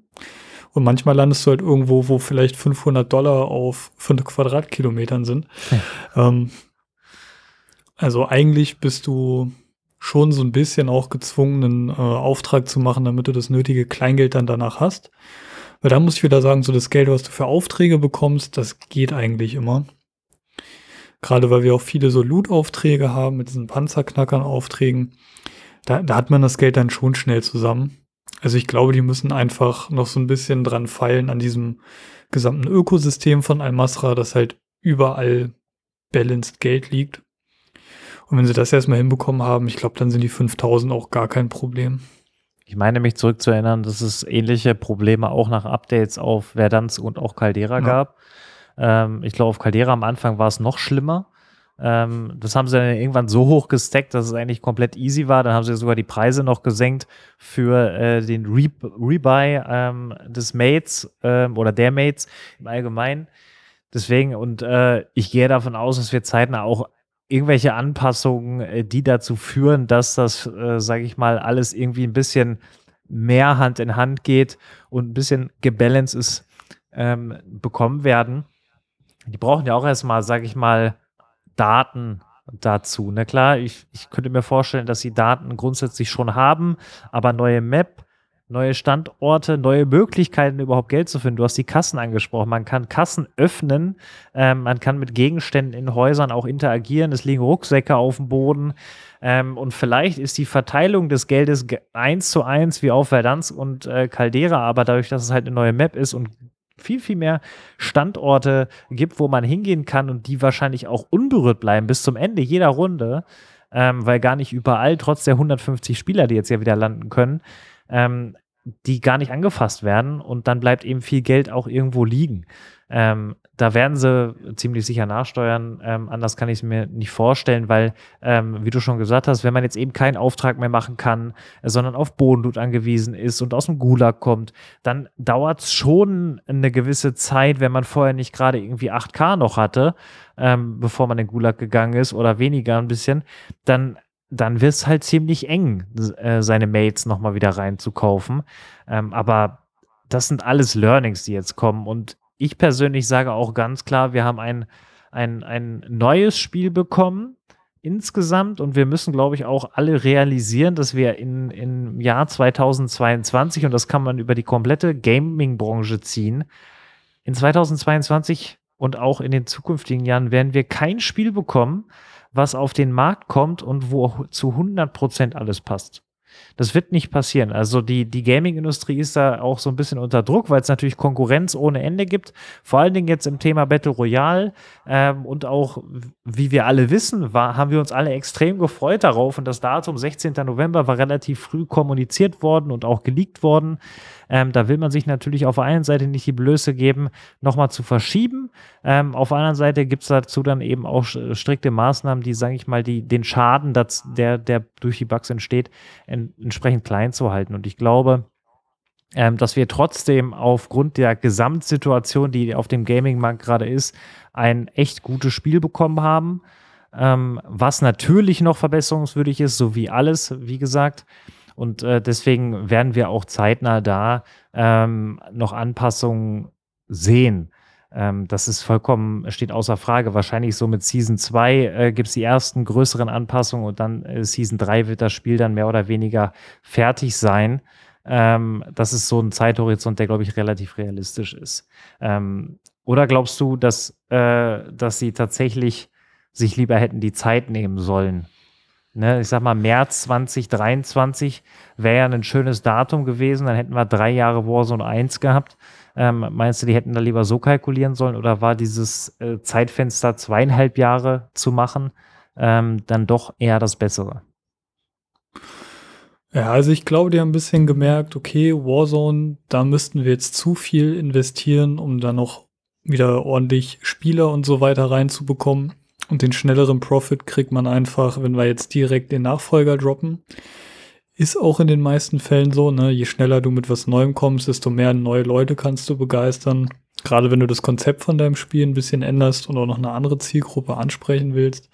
Und manchmal landest du halt irgendwo, wo vielleicht 500 Dollar auf 5 Quadratkilometern sind. Ja. Ähm, also eigentlich bist du schon so ein bisschen auch gezwungen, einen äh, Auftrag zu machen, damit du das nötige Kleingeld dann danach hast. Weil da muss ich wieder sagen, so das Geld, was du für Aufträge bekommst, das geht eigentlich immer. Gerade weil wir auch viele so Loot-Aufträge haben mit diesen Panzerknackern-Aufträgen. Da, da hat man das Geld dann schon schnell zusammen. Also ich glaube, die müssen einfach noch so ein bisschen dran feilen an diesem gesamten Ökosystem von Almasra, dass halt überall balanced Geld liegt. Und wenn sie das erstmal hinbekommen haben, ich glaube, dann sind die 5000 auch gar kein Problem. Ich meine mich zurückzuerinnern, dass es ähnliche Probleme auch nach Updates auf Verdansk und auch Caldera ja. gab. Ähm, ich glaube, auf Caldera am Anfang war es noch schlimmer. Ähm, das haben sie dann irgendwann so hoch gesteckt, dass es eigentlich komplett easy war. Dann haben sie sogar die Preise noch gesenkt für äh, den Re Rebuy ähm, des Mates ähm, oder der Mates im Allgemeinen. Deswegen, und äh, ich gehe davon aus, dass wir zeitnah auch irgendwelche Anpassungen, äh, die dazu führen, dass das, äh, sage ich mal, alles irgendwie ein bisschen mehr Hand in Hand geht und ein bisschen gebalanced ist, ähm, bekommen werden. Die brauchen ja auch erstmal, sage ich mal, Daten dazu. Na klar, ich, ich könnte mir vorstellen, dass sie Daten grundsätzlich schon haben, aber neue Map, neue Standorte, neue Möglichkeiten, überhaupt Geld zu finden. Du hast die Kassen angesprochen. Man kann Kassen öffnen, ähm, man kann mit Gegenständen in Häusern auch interagieren. Es liegen Rucksäcke auf dem Boden. Ähm, und vielleicht ist die Verteilung des Geldes eins zu eins wie auf Verdansk und äh, Caldera, aber dadurch, dass es halt eine neue Map ist und viel, viel mehr Standorte gibt, wo man hingehen kann und die wahrscheinlich auch unberührt bleiben bis zum Ende jeder Runde, ähm, weil gar nicht überall, trotz der 150 Spieler, die jetzt ja wieder landen können, ähm, die gar nicht angefasst werden und dann bleibt eben viel Geld auch irgendwo liegen. Ähm, da werden sie ziemlich sicher nachsteuern. Ähm, anders kann ich es mir nicht vorstellen, weil, ähm, wie du schon gesagt hast, wenn man jetzt eben keinen Auftrag mehr machen kann, sondern auf Bodenloot angewiesen ist und aus dem Gulag kommt, dann dauert es schon eine gewisse Zeit, wenn man vorher nicht gerade irgendwie 8K noch hatte, ähm, bevor man in den Gulag gegangen ist oder weniger ein bisschen, dann dann wird es halt ziemlich eng, äh, seine Mates nochmal wieder reinzukaufen. Ähm, aber das sind alles Learnings, die jetzt kommen. Und ich persönlich sage auch ganz klar, wir haben ein, ein, ein neues Spiel bekommen insgesamt und wir müssen, glaube ich, auch alle realisieren, dass wir in, im Jahr 2022, und das kann man über die komplette Gaming-Branche ziehen, in 2022 und auch in den zukünftigen Jahren werden wir kein Spiel bekommen, was auf den Markt kommt und wo zu 100 Prozent alles passt. Das wird nicht passieren. Also die, die Gaming-Industrie ist da auch so ein bisschen unter Druck, weil es natürlich Konkurrenz ohne Ende gibt. Vor allen Dingen jetzt im Thema Battle Royale ähm, und auch, wie wir alle wissen, war, haben wir uns alle extrem gefreut darauf und das Datum 16. November war relativ früh kommuniziert worden und auch geleakt worden. Ähm, da will man sich natürlich auf der einen Seite nicht die Blöße geben, nochmal zu verschieben. Ähm, auf der anderen Seite gibt es dazu dann eben auch strikte Maßnahmen, die, sage ich mal, die, den Schaden, das, der, der durch die Bugs entsteht, en, entsprechend klein zu halten. Und ich glaube, ähm, dass wir trotzdem aufgrund der Gesamtsituation, die auf dem Gaming-Markt gerade ist, ein echt gutes Spiel bekommen haben. Ähm, was natürlich noch verbesserungswürdig ist, so wie alles, wie gesagt. Und äh, deswegen werden wir auch zeitnah da ähm, noch Anpassungen sehen. Ähm, das ist vollkommen, steht außer Frage. Wahrscheinlich so mit Season 2 äh, gibt es die ersten größeren Anpassungen und dann äh, Season 3 wird das Spiel dann mehr oder weniger fertig sein. Ähm, das ist so ein Zeithorizont, der, glaube ich, relativ realistisch ist. Ähm, oder glaubst du, dass, äh, dass sie tatsächlich sich lieber hätten die Zeit nehmen sollen, Ne, ich sag mal, März 2023 wäre ja ein schönes Datum gewesen. Dann hätten wir drei Jahre Warzone 1 gehabt. Ähm, meinst du, die hätten da lieber so kalkulieren sollen oder war dieses äh, Zeitfenster zweieinhalb Jahre zu machen ähm, dann doch eher das Bessere? Ja, also ich glaube, die haben ein bisschen gemerkt, okay, Warzone, da müssten wir jetzt zu viel investieren, um da noch wieder ordentlich Spieler und so weiter reinzubekommen. Und den schnelleren Profit kriegt man einfach, wenn wir jetzt direkt den Nachfolger droppen. Ist auch in den meisten Fällen so, ne? Je schneller du mit was Neuem kommst, desto mehr neue Leute kannst du begeistern. Gerade wenn du das Konzept von deinem Spiel ein bisschen änderst und auch noch eine andere Zielgruppe ansprechen willst.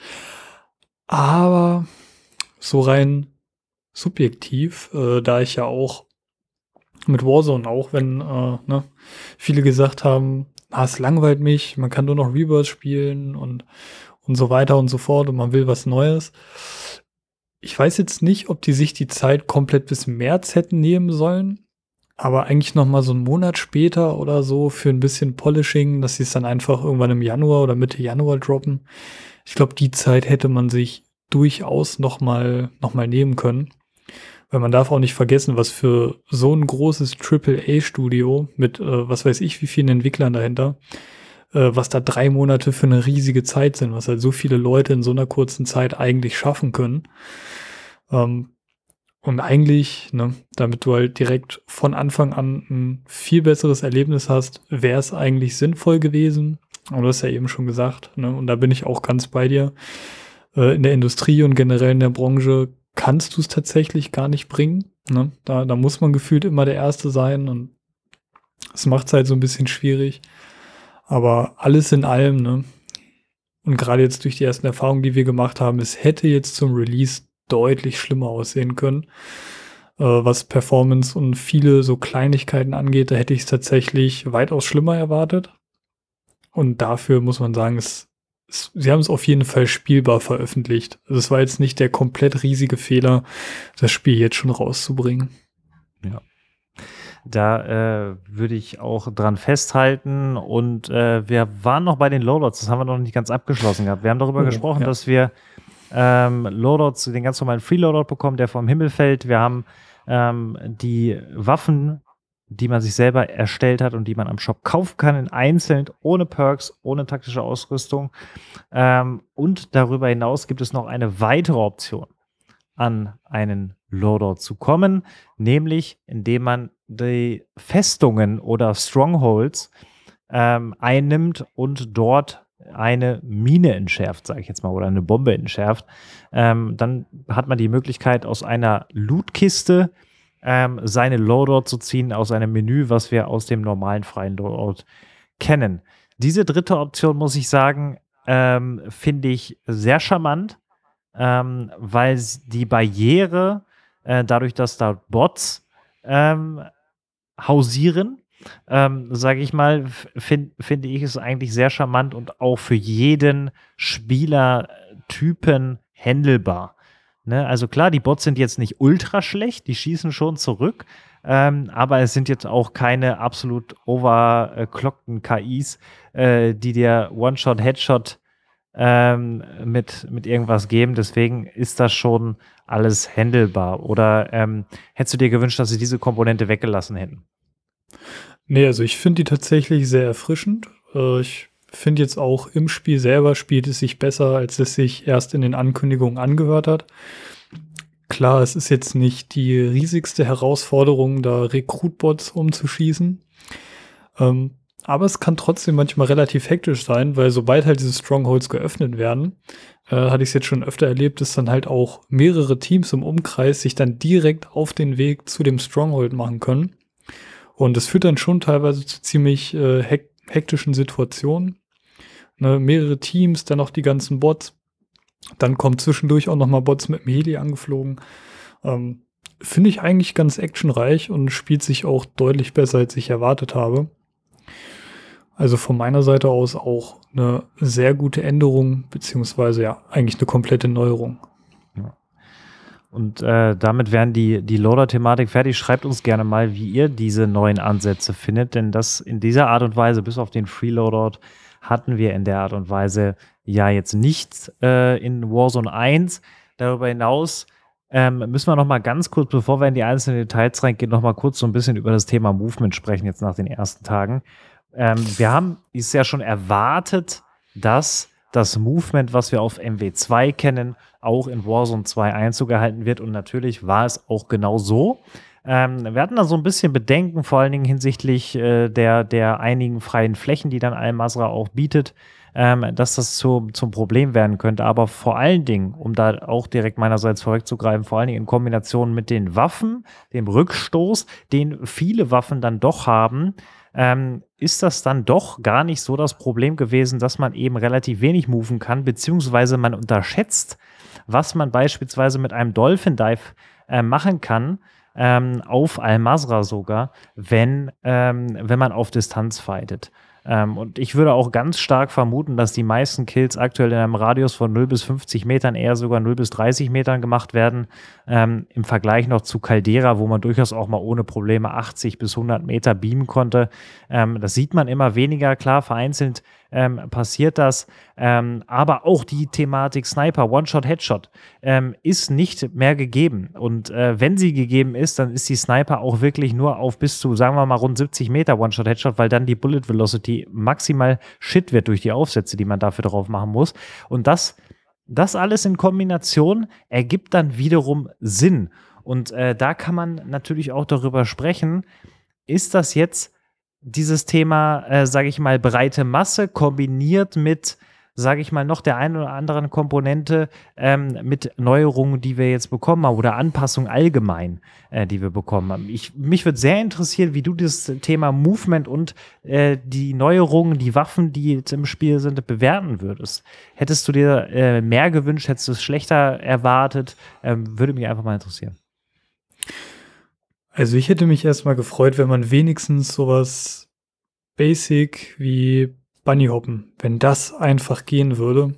Aber so rein subjektiv, äh, da ich ja auch mit Warzone auch, wenn äh, ne, viele gesagt haben, ah, es langweilt mich, man kann nur noch Rebirth spielen und und so weiter und so fort und man will was Neues. Ich weiß jetzt nicht, ob die sich die Zeit komplett bis März hätten nehmen sollen, aber eigentlich noch mal so einen Monat später oder so für ein bisschen Polishing, dass sie es dann einfach irgendwann im Januar oder Mitte Januar droppen. Ich glaube, die Zeit hätte man sich durchaus noch mal noch mal nehmen können. Weil man darf auch nicht vergessen, was für so ein großes AAA-Studio mit, äh, was weiß ich, wie vielen Entwicklern dahinter, was da drei Monate für eine riesige Zeit sind, was halt so viele Leute in so einer kurzen Zeit eigentlich schaffen können. Ähm, und eigentlich, ne, damit du halt direkt von Anfang an ein viel besseres Erlebnis hast, wäre es eigentlich sinnvoll gewesen. Und du hast ja eben schon gesagt, ne, und da bin ich auch ganz bei dir. Äh, in der Industrie und generell in der Branche kannst du es tatsächlich gar nicht bringen. Ne? Da, da muss man gefühlt immer der Erste sein und es macht es halt so ein bisschen schwierig. Aber alles in allem, ne? Und gerade jetzt durch die ersten Erfahrungen, die wir gemacht haben, es hätte jetzt zum Release deutlich schlimmer aussehen können. Äh, was Performance und viele so Kleinigkeiten angeht, da hätte ich es tatsächlich weitaus schlimmer erwartet. Und dafür muss man sagen, es, es, sie haben es auf jeden Fall spielbar veröffentlicht. Also es war jetzt nicht der komplett riesige Fehler, das Spiel jetzt schon rauszubringen. Ja. Da äh, würde ich auch dran festhalten. Und äh, wir waren noch bei den Loadouts, das haben wir noch nicht ganz abgeschlossen gehabt. Wir haben darüber oh, gesprochen, ja. dass wir ähm, Loadouts, den ganz normalen Free-Loadout bekommen, der vom Himmel fällt. Wir haben ähm, die Waffen, die man sich selber erstellt hat und die man am Shop kaufen kann, in einzeln, ohne Perks, ohne taktische Ausrüstung. Ähm, und darüber hinaus gibt es noch eine weitere Option, an einen Loadout zu kommen, nämlich indem man die Festungen oder Strongholds ähm, einnimmt und dort eine Mine entschärft, sage ich jetzt mal, oder eine Bombe entschärft, ähm, dann hat man die Möglichkeit, aus einer Lootkiste ähm, seine Loadout zu ziehen, aus einem Menü, was wir aus dem normalen freien Loadout kennen. Diese dritte Option, muss ich sagen, ähm, finde ich sehr charmant, ähm, weil die Barriere, äh, dadurch, dass da Bots ähm, hausieren, ähm, sage ich mal, find, finde ich es eigentlich sehr charmant und auch für jeden Spielertypen händelbar. Ne? Also klar, die Bots sind jetzt nicht ultra schlecht, die schießen schon zurück, ähm, aber es sind jetzt auch keine absolut overclockten KIs, äh, die dir One-Shot, Headshot ähm, mit, mit irgendwas geben. Deswegen ist das schon alles handelbar. Oder ähm, hättest du dir gewünscht, dass sie diese Komponente weggelassen hätten? Nee, also ich finde die tatsächlich sehr erfrischend. Äh, ich finde jetzt auch im Spiel selber spielt es sich besser, als es sich erst in den Ankündigungen angehört hat. Klar, es ist jetzt nicht die riesigste Herausforderung, da Rekrutbots umzuschießen. Ähm, aber es kann trotzdem manchmal relativ hektisch sein, weil sobald halt diese Strongholds geöffnet werden, äh, hatte ich es jetzt schon öfter erlebt, dass dann halt auch mehrere Teams im Umkreis sich dann direkt auf den Weg zu dem Stronghold machen können. Und das führt dann schon teilweise zu ziemlich äh, hek hektischen Situationen. Ne, mehrere Teams, dann auch die ganzen Bots. Dann kommen zwischendurch auch nochmal Bots mit dem Heli angeflogen. Ähm, Finde ich eigentlich ganz actionreich und spielt sich auch deutlich besser, als ich erwartet habe. Also von meiner Seite aus auch eine sehr gute Änderung, beziehungsweise ja, eigentlich eine komplette Neuerung. Und äh, damit wären die, die Loader-Thematik fertig. Schreibt uns gerne mal, wie ihr diese neuen Ansätze findet, denn das in dieser Art und Weise, bis auf den Freeloadout, hatten wir in der Art und Weise ja jetzt nicht äh, in Warzone 1. Darüber hinaus ähm, müssen wir noch mal ganz kurz, bevor wir in die einzelnen Details reingehen, noch mal kurz so ein bisschen über das Thema Movement sprechen, jetzt nach den ersten Tagen. Ähm, wir haben es ja schon erwartet, dass das Movement, was wir auf MW2 kennen, auch in Warzone 2 Einzug erhalten wird. Und natürlich war es auch genau so. Ähm, wir hatten da so ein bisschen Bedenken, vor allen Dingen hinsichtlich äh, der, der einigen freien Flächen, die dann Al-Masra auch bietet, ähm, dass das zu, zum Problem werden könnte. Aber vor allen Dingen, um da auch direkt meinerseits vorwegzugreifen, vor allen Dingen in Kombination mit den Waffen, dem Rückstoß, den viele Waffen dann doch haben, ähm, ist das dann doch gar nicht so das Problem gewesen, dass man eben relativ wenig moven kann, beziehungsweise man unterschätzt, was man beispielsweise mit einem Dolphin Dive äh, machen kann, ähm, auf Al-Masra sogar, wenn, ähm, wenn man auf Distanz fightet. Ähm, und ich würde auch ganz stark vermuten, dass die meisten Kills aktuell in einem Radius von 0 bis 50 Metern, eher sogar 0 bis 30 Metern gemacht werden. Ähm, Im Vergleich noch zu Caldera, wo man durchaus auch mal ohne Probleme 80 bis 100 Meter beamen konnte. Ähm, das sieht man immer weniger. Klar, vereinzelt ähm, passiert das. Ähm, aber auch die Thematik Sniper, One-Shot, Headshot ähm, ist nicht mehr gegeben. Und äh, wenn sie gegeben ist, dann ist die Sniper auch wirklich nur auf bis zu, sagen wir mal, rund 70 Meter One-Shot, Headshot, weil dann die Bullet Velocity maximal shit wird durch die Aufsätze, die man dafür drauf machen muss. Und das, das alles in Kombination ergibt dann wiederum Sinn. Und äh, da kann man natürlich auch darüber sprechen, ist das jetzt dieses Thema, äh, sage ich mal, breite Masse kombiniert mit, sage ich mal, noch der einen oder anderen Komponente ähm, mit Neuerungen, die wir jetzt bekommen haben oder Anpassungen allgemein, äh, die wir bekommen haben. Ich, mich würde sehr interessieren, wie du das Thema Movement und äh, die Neuerungen, die Waffen, die jetzt im Spiel sind, bewerten würdest. Hättest du dir äh, mehr gewünscht, hättest du es schlechter erwartet? Ähm, würde mich einfach mal interessieren. Also ich hätte mich erstmal gefreut, wenn man wenigstens sowas basic wie Bunnyhoppen, wenn das einfach gehen würde.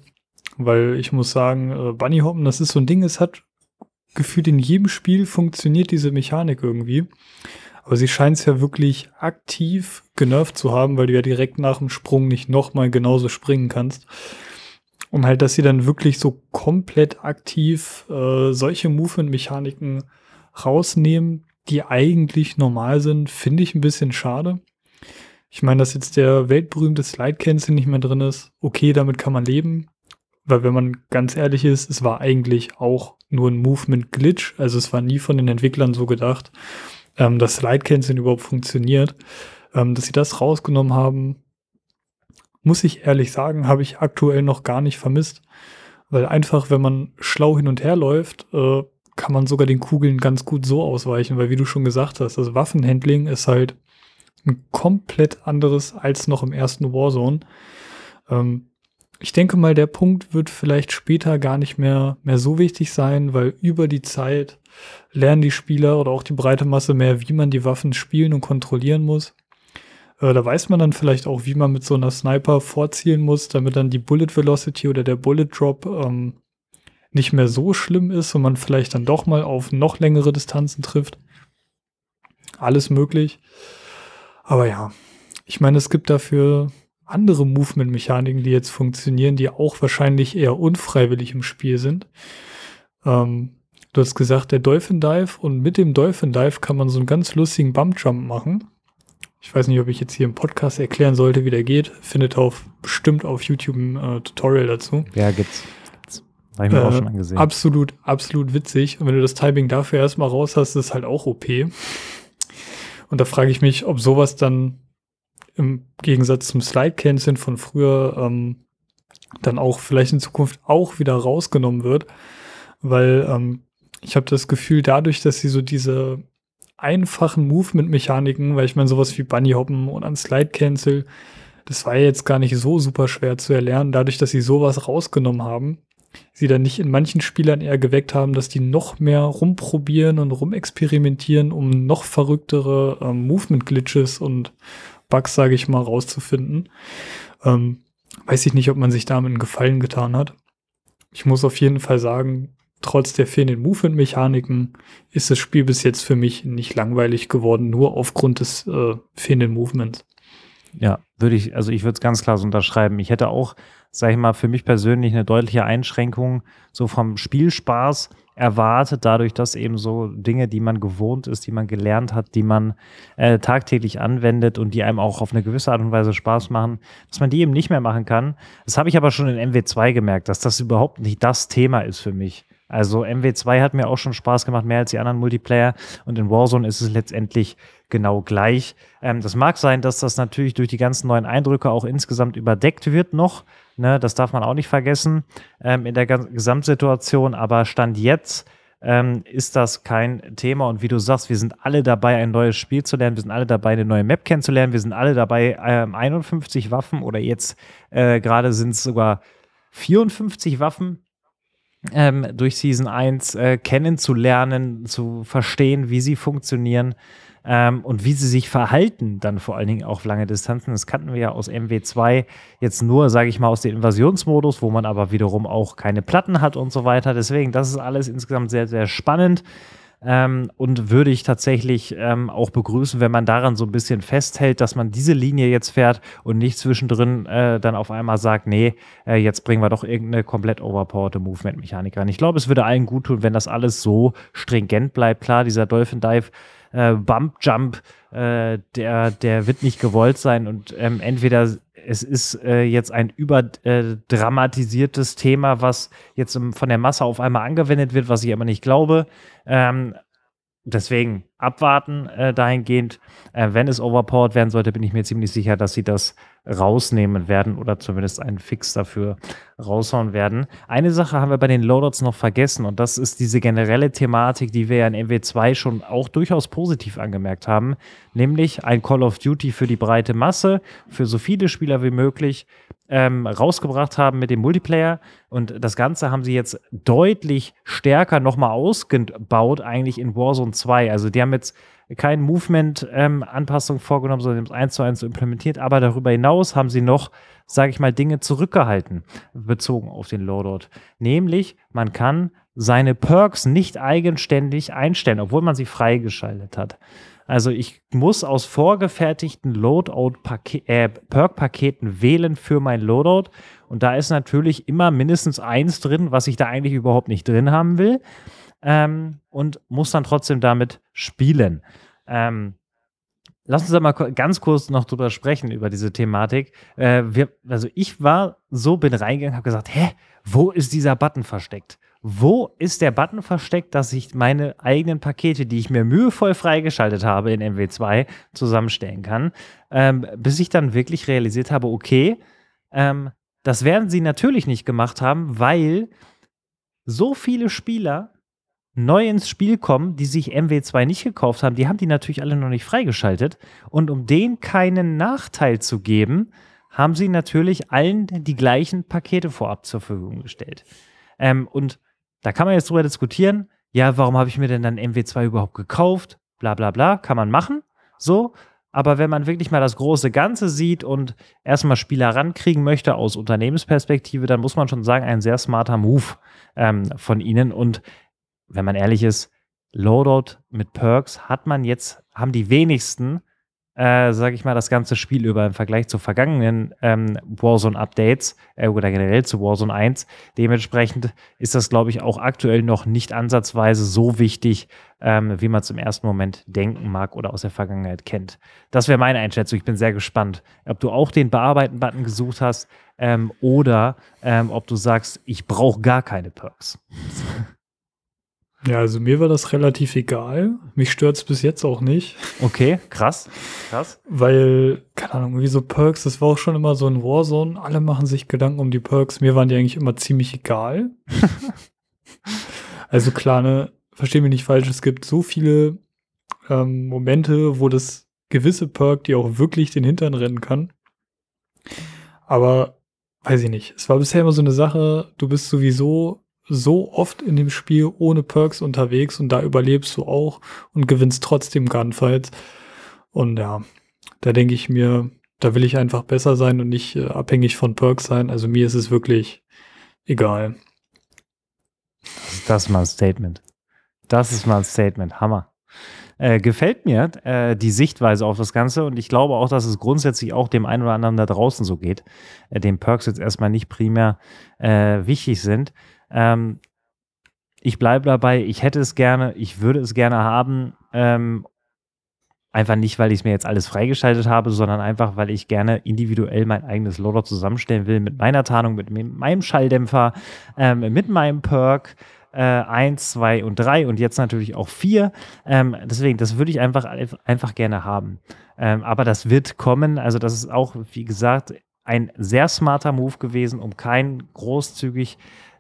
Weil ich muss sagen, äh, Bunnyhoppen, das ist so ein Ding, es hat gefühlt in jedem Spiel funktioniert diese Mechanik irgendwie. Aber sie scheint es ja wirklich aktiv genervt zu haben, weil du ja direkt nach dem Sprung nicht nochmal genauso springen kannst. Und halt, dass sie dann wirklich so komplett aktiv äh, solche Movement-Mechaniken rausnehmen, die eigentlich normal sind, finde ich ein bisschen schade. Ich meine, dass jetzt der weltberühmte Slide Cancel nicht mehr drin ist, okay, damit kann man leben. Weil wenn man ganz ehrlich ist, es war eigentlich auch nur ein Movement Glitch. Also es war nie von den Entwicklern so gedacht, ähm, dass Slide Cancel überhaupt funktioniert. Ähm, dass sie das rausgenommen haben, muss ich ehrlich sagen, habe ich aktuell noch gar nicht vermisst. Weil einfach, wenn man schlau hin und her läuft, äh, kann man sogar den Kugeln ganz gut so ausweichen, weil wie du schon gesagt hast, das Waffenhandling ist halt ein komplett anderes als noch im ersten Warzone. Ähm, ich denke mal, der Punkt wird vielleicht später gar nicht mehr, mehr so wichtig sein, weil über die Zeit lernen die Spieler oder auch die breite Masse mehr, wie man die Waffen spielen und kontrollieren muss. Äh, da weiß man dann vielleicht auch, wie man mit so einer Sniper vorzielen muss, damit dann die Bullet Velocity oder der Bullet Drop ähm, nicht mehr so schlimm ist und man vielleicht dann doch mal auf noch längere Distanzen trifft. Alles möglich. Aber ja, ich meine, es gibt dafür andere Movement-Mechaniken, die jetzt funktionieren, die auch wahrscheinlich eher unfreiwillig im Spiel sind. Ähm, du hast gesagt, der Dolphin Dive und mit dem Dolphin Dive kann man so einen ganz lustigen Bump Jump machen. Ich weiß nicht, ob ich jetzt hier im Podcast erklären sollte, wie der geht. Findet auf bestimmt auf YouTube ein äh, Tutorial dazu. Ja, gibt's. Habe ich mir Äh, auch schon angesehen. Absolut, absolut witzig. Und wenn du das Timing dafür erstmal raus hast, ist es halt auch OP. Und da frage ich mich, ob sowas dann im Gegensatz zum Slide-Canceln von früher ähm, dann auch vielleicht in Zukunft auch wieder rausgenommen wird. Weil ähm, ich habe das Gefühl, dadurch, dass sie so diese einfachen Movement-Mechaniken, weil ich meine, sowas wie Bunny Hoppen und an Slide Cancel, das war ja jetzt gar nicht so super schwer zu erlernen, dadurch, dass sie sowas rausgenommen haben, sie dann nicht in manchen Spielern eher geweckt haben, dass die noch mehr rumprobieren und rumexperimentieren, um noch verrücktere ähm, Movement-Glitches und Bugs, sage ich mal, rauszufinden. Ähm, weiß ich nicht, ob man sich damit einen Gefallen getan hat. Ich muss auf jeden Fall sagen, trotz der fehlenden Movement-Mechaniken ist das Spiel bis jetzt für mich nicht langweilig geworden, nur aufgrund des äh, fehlenden Movements. Ja, würde ich, also ich würde es ganz klar so unterschreiben. Ich hätte auch, sage ich mal, für mich persönlich eine deutliche Einschränkung so vom Spielspaß erwartet, dadurch, dass eben so Dinge, die man gewohnt ist, die man gelernt hat, die man äh, tagtäglich anwendet und die einem auch auf eine gewisse Art und Weise Spaß machen, dass man die eben nicht mehr machen kann. Das habe ich aber schon in MW2 gemerkt, dass das überhaupt nicht das Thema ist für mich. Also MW2 hat mir auch schon Spaß gemacht, mehr als die anderen Multiplayer. Und in Warzone ist es letztendlich genau gleich. Ähm, das mag sein, dass das natürlich durch die ganzen neuen Eindrücke auch insgesamt überdeckt wird noch. Ne, das darf man auch nicht vergessen ähm, in der Gesamtsituation. Aber Stand jetzt ähm, ist das kein Thema. Und wie du sagst, wir sind alle dabei, ein neues Spiel zu lernen. Wir sind alle dabei, eine neue Map kennenzulernen. Wir sind alle dabei, ähm, 51 Waffen oder jetzt äh, gerade sind es sogar 54 Waffen ähm, durch Season 1 äh, kennenzulernen, zu verstehen, wie sie funktionieren ähm, und wie sie sich verhalten, dann vor allen Dingen auf lange Distanzen. Das kannten wir ja aus MW2 jetzt nur, sage ich mal, aus dem Invasionsmodus, wo man aber wiederum auch keine Platten hat und so weiter. Deswegen, das ist alles insgesamt sehr, sehr spannend. Ähm, und würde ich tatsächlich ähm, auch begrüßen, wenn man daran so ein bisschen festhält, dass man diese Linie jetzt fährt und nicht zwischendrin äh, dann auf einmal sagt, nee, äh, jetzt bringen wir doch irgendeine komplett overpowerte Movement-Mechanik rein. Ich glaube, es würde allen gut tun, wenn das alles so stringent bleibt. Klar, dieser Dolphin Dive äh, Bump Jump, äh, der, der wird nicht gewollt sein und ähm, entweder es ist äh, jetzt ein überdramatisiertes Thema, was jetzt ähm, von der Masse auf einmal angewendet wird, was ich aber nicht glaube. Ähm, deswegen abwarten äh, dahingehend. Äh, wenn es overpowered werden sollte, bin ich mir ziemlich sicher, dass sie das rausnehmen werden oder zumindest einen Fix dafür raushauen werden. Eine Sache haben wir bei den Loadouts noch vergessen und das ist diese generelle Thematik, die wir ja in MW2 schon auch durchaus positiv angemerkt haben, nämlich ein Call of Duty für die breite Masse, für so viele Spieler wie möglich ähm, rausgebracht haben mit dem Multiplayer und das Ganze haben sie jetzt deutlich stärker nochmal ausgebaut eigentlich in Warzone 2. Also die haben jetzt keine Movement-Anpassung vorgenommen, sondern haben es eins zu eins so implementiert. Aber darüber hinaus haben sie noch, sage ich mal, Dinge zurückgehalten, bezogen auf den Loadout. Nämlich, man kann seine Perks nicht eigenständig einstellen, obwohl man sie freigeschaltet hat. Also ich muss aus vorgefertigten Loadout-Perk-Paketen äh, wählen für mein Loadout. Und da ist natürlich immer mindestens eins drin, was ich da eigentlich überhaupt nicht drin haben will. Ähm, und muss dann trotzdem damit spielen. Ähm, lass uns da mal ganz kurz noch drüber sprechen, über diese Thematik. Äh, wir, also ich war so, bin reingegangen, habe gesagt, hä, wo ist dieser Button versteckt? Wo ist der Button versteckt, dass ich meine eigenen Pakete, die ich mir mühevoll freigeschaltet habe in MW2, zusammenstellen kann? Ähm, bis ich dann wirklich realisiert habe, okay, ähm, das werden sie natürlich nicht gemacht haben, weil so viele Spieler neu ins Spiel kommen, die sich MW2 nicht gekauft haben, die haben die natürlich alle noch nicht freigeschaltet. Und um denen keinen Nachteil zu geben, haben sie natürlich allen die gleichen Pakete vorab zur Verfügung gestellt. Ähm, und da kann man jetzt drüber diskutieren, ja, warum habe ich mir denn dann MW2 überhaupt gekauft? Bla bla bla, kann man machen. So. Aber wenn man wirklich mal das große Ganze sieht und erstmal Spieler rankriegen möchte aus Unternehmensperspektive, dann muss man schon sagen, ein sehr smarter Move ähm, von ihnen. Und wenn man ehrlich ist, Loadout mit Perks hat man jetzt, haben die wenigsten äh, sage ich mal, das ganze Spiel über im Vergleich zu vergangenen ähm, Warzone-Updates äh, oder generell zu Warzone 1. Dementsprechend ist das, glaube ich, auch aktuell noch nicht ansatzweise so wichtig, ähm, wie man es im ersten Moment denken mag oder aus der Vergangenheit kennt. Das wäre meine Einschätzung. Ich bin sehr gespannt, ob du auch den Bearbeiten-Button gesucht hast ähm, oder ähm, ob du sagst, ich brauche gar keine Perks. *laughs* Ja, also mir war das relativ egal. Mich stört es bis jetzt auch nicht. Okay, krass. Krass. Weil, keine Ahnung, wie so Perks, das war auch schon immer so ein Warzone. Alle machen sich Gedanken um die Perks. Mir waren die eigentlich immer ziemlich egal. *laughs* also klar, ne, versteh mich nicht falsch, es gibt so viele ähm, Momente, wo das gewisse Perk die auch wirklich den Hintern rennen kann. Aber weiß ich nicht. Es war bisher immer so eine Sache, du bist sowieso so oft in dem Spiel ohne Perks unterwegs und da überlebst du auch und gewinnst trotzdem Gunfights. Und ja, da denke ich mir, da will ich einfach besser sein und nicht äh, abhängig von Perks sein. Also mir ist es wirklich egal. Das ist mal ein Statement. Das ist mal ein Statement. Hammer. Äh, gefällt mir äh, die Sichtweise auf das Ganze und ich glaube auch, dass es grundsätzlich auch dem einen oder anderen da draußen so geht, äh, dem Perks jetzt erstmal nicht primär äh, wichtig sind. Ähm, ich bleibe dabei, ich hätte es gerne, ich würde es gerne haben. Ähm, einfach nicht, weil ich es mir jetzt alles freigeschaltet habe, sondern einfach, weil ich gerne individuell mein eigenes Loader zusammenstellen will mit meiner Tarnung, mit meinem Schalldämpfer, ähm, mit meinem Perk. Äh, 1, 2 und 3 und jetzt natürlich auch 4. Ähm, deswegen, das würde ich einfach, einfach gerne haben. Ähm, aber das wird kommen. Also, das ist auch, wie gesagt, ein sehr smarter Move gewesen, um kein großzügig